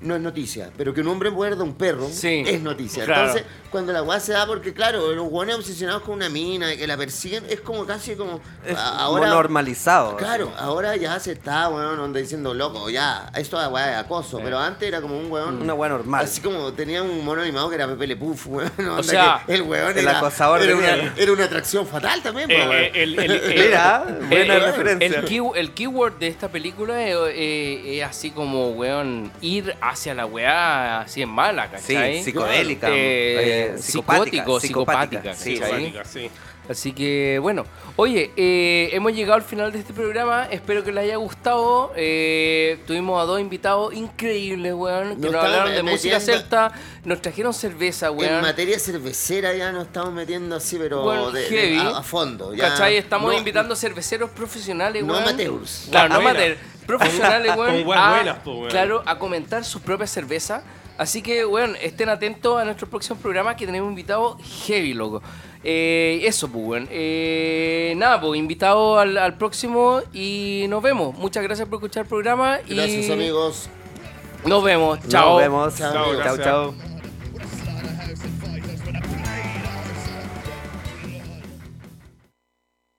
no es noticia, pero que un hombre muerda a un perro Sí, es noticia. claro. Entonces, cuando la weá se da, porque claro, los weones obsesionados con una mina, que la persiguen, es como casi como. Es a- como normalizado. Claro, ahora ya se está, weón, onda diciendo, loco, ya, esto es weá de acoso, pero antes era como un weón. Una weá normal. Así como tenía un mono animado que era Pepe Le Puff, weón. onda sea, que el weón el era, acosador era, una, era una atracción fatal también, Eh, weón. eh, el, el- el- Mira, buena el- referencia. El, key- el keyword de esta película es, eh, es así como, weón, ir hacia la weá así en mala, Sí, ¿cachai? psicodélica. Eh, eh, psicótico, psicopática, psicopática, sí, Así que, bueno. Oye, eh, hemos llegado al final de este programa. Espero que les haya gustado. Eh, tuvimos a dos invitados increíbles, weón, que Nos nos hablaron de música celta. Nos trajeron cerveza, En weón. materia cervecera ya nos estamos metiendo así, pero Bueno, de- a, a fondo. Ya. ¿Cachai? Estamos No- invitando cerveceros profesionales, No weón. amateurs. Claro, no amateurs. Profesionales, weón. Con a- buenas, po, weón. Claro, a comentar su propia cerveza. Así que, weón, estén atentos a nuestro próximo programa que tenemos invitado heavy, loco. Eh, eso, pues, weón. Eh, nada, pues, invitado al, al próximo y nos vemos. Muchas gracias por escuchar el programa. y Gracias, amigos. Nos vemos. Chao. Nos vemos. Chao, chao.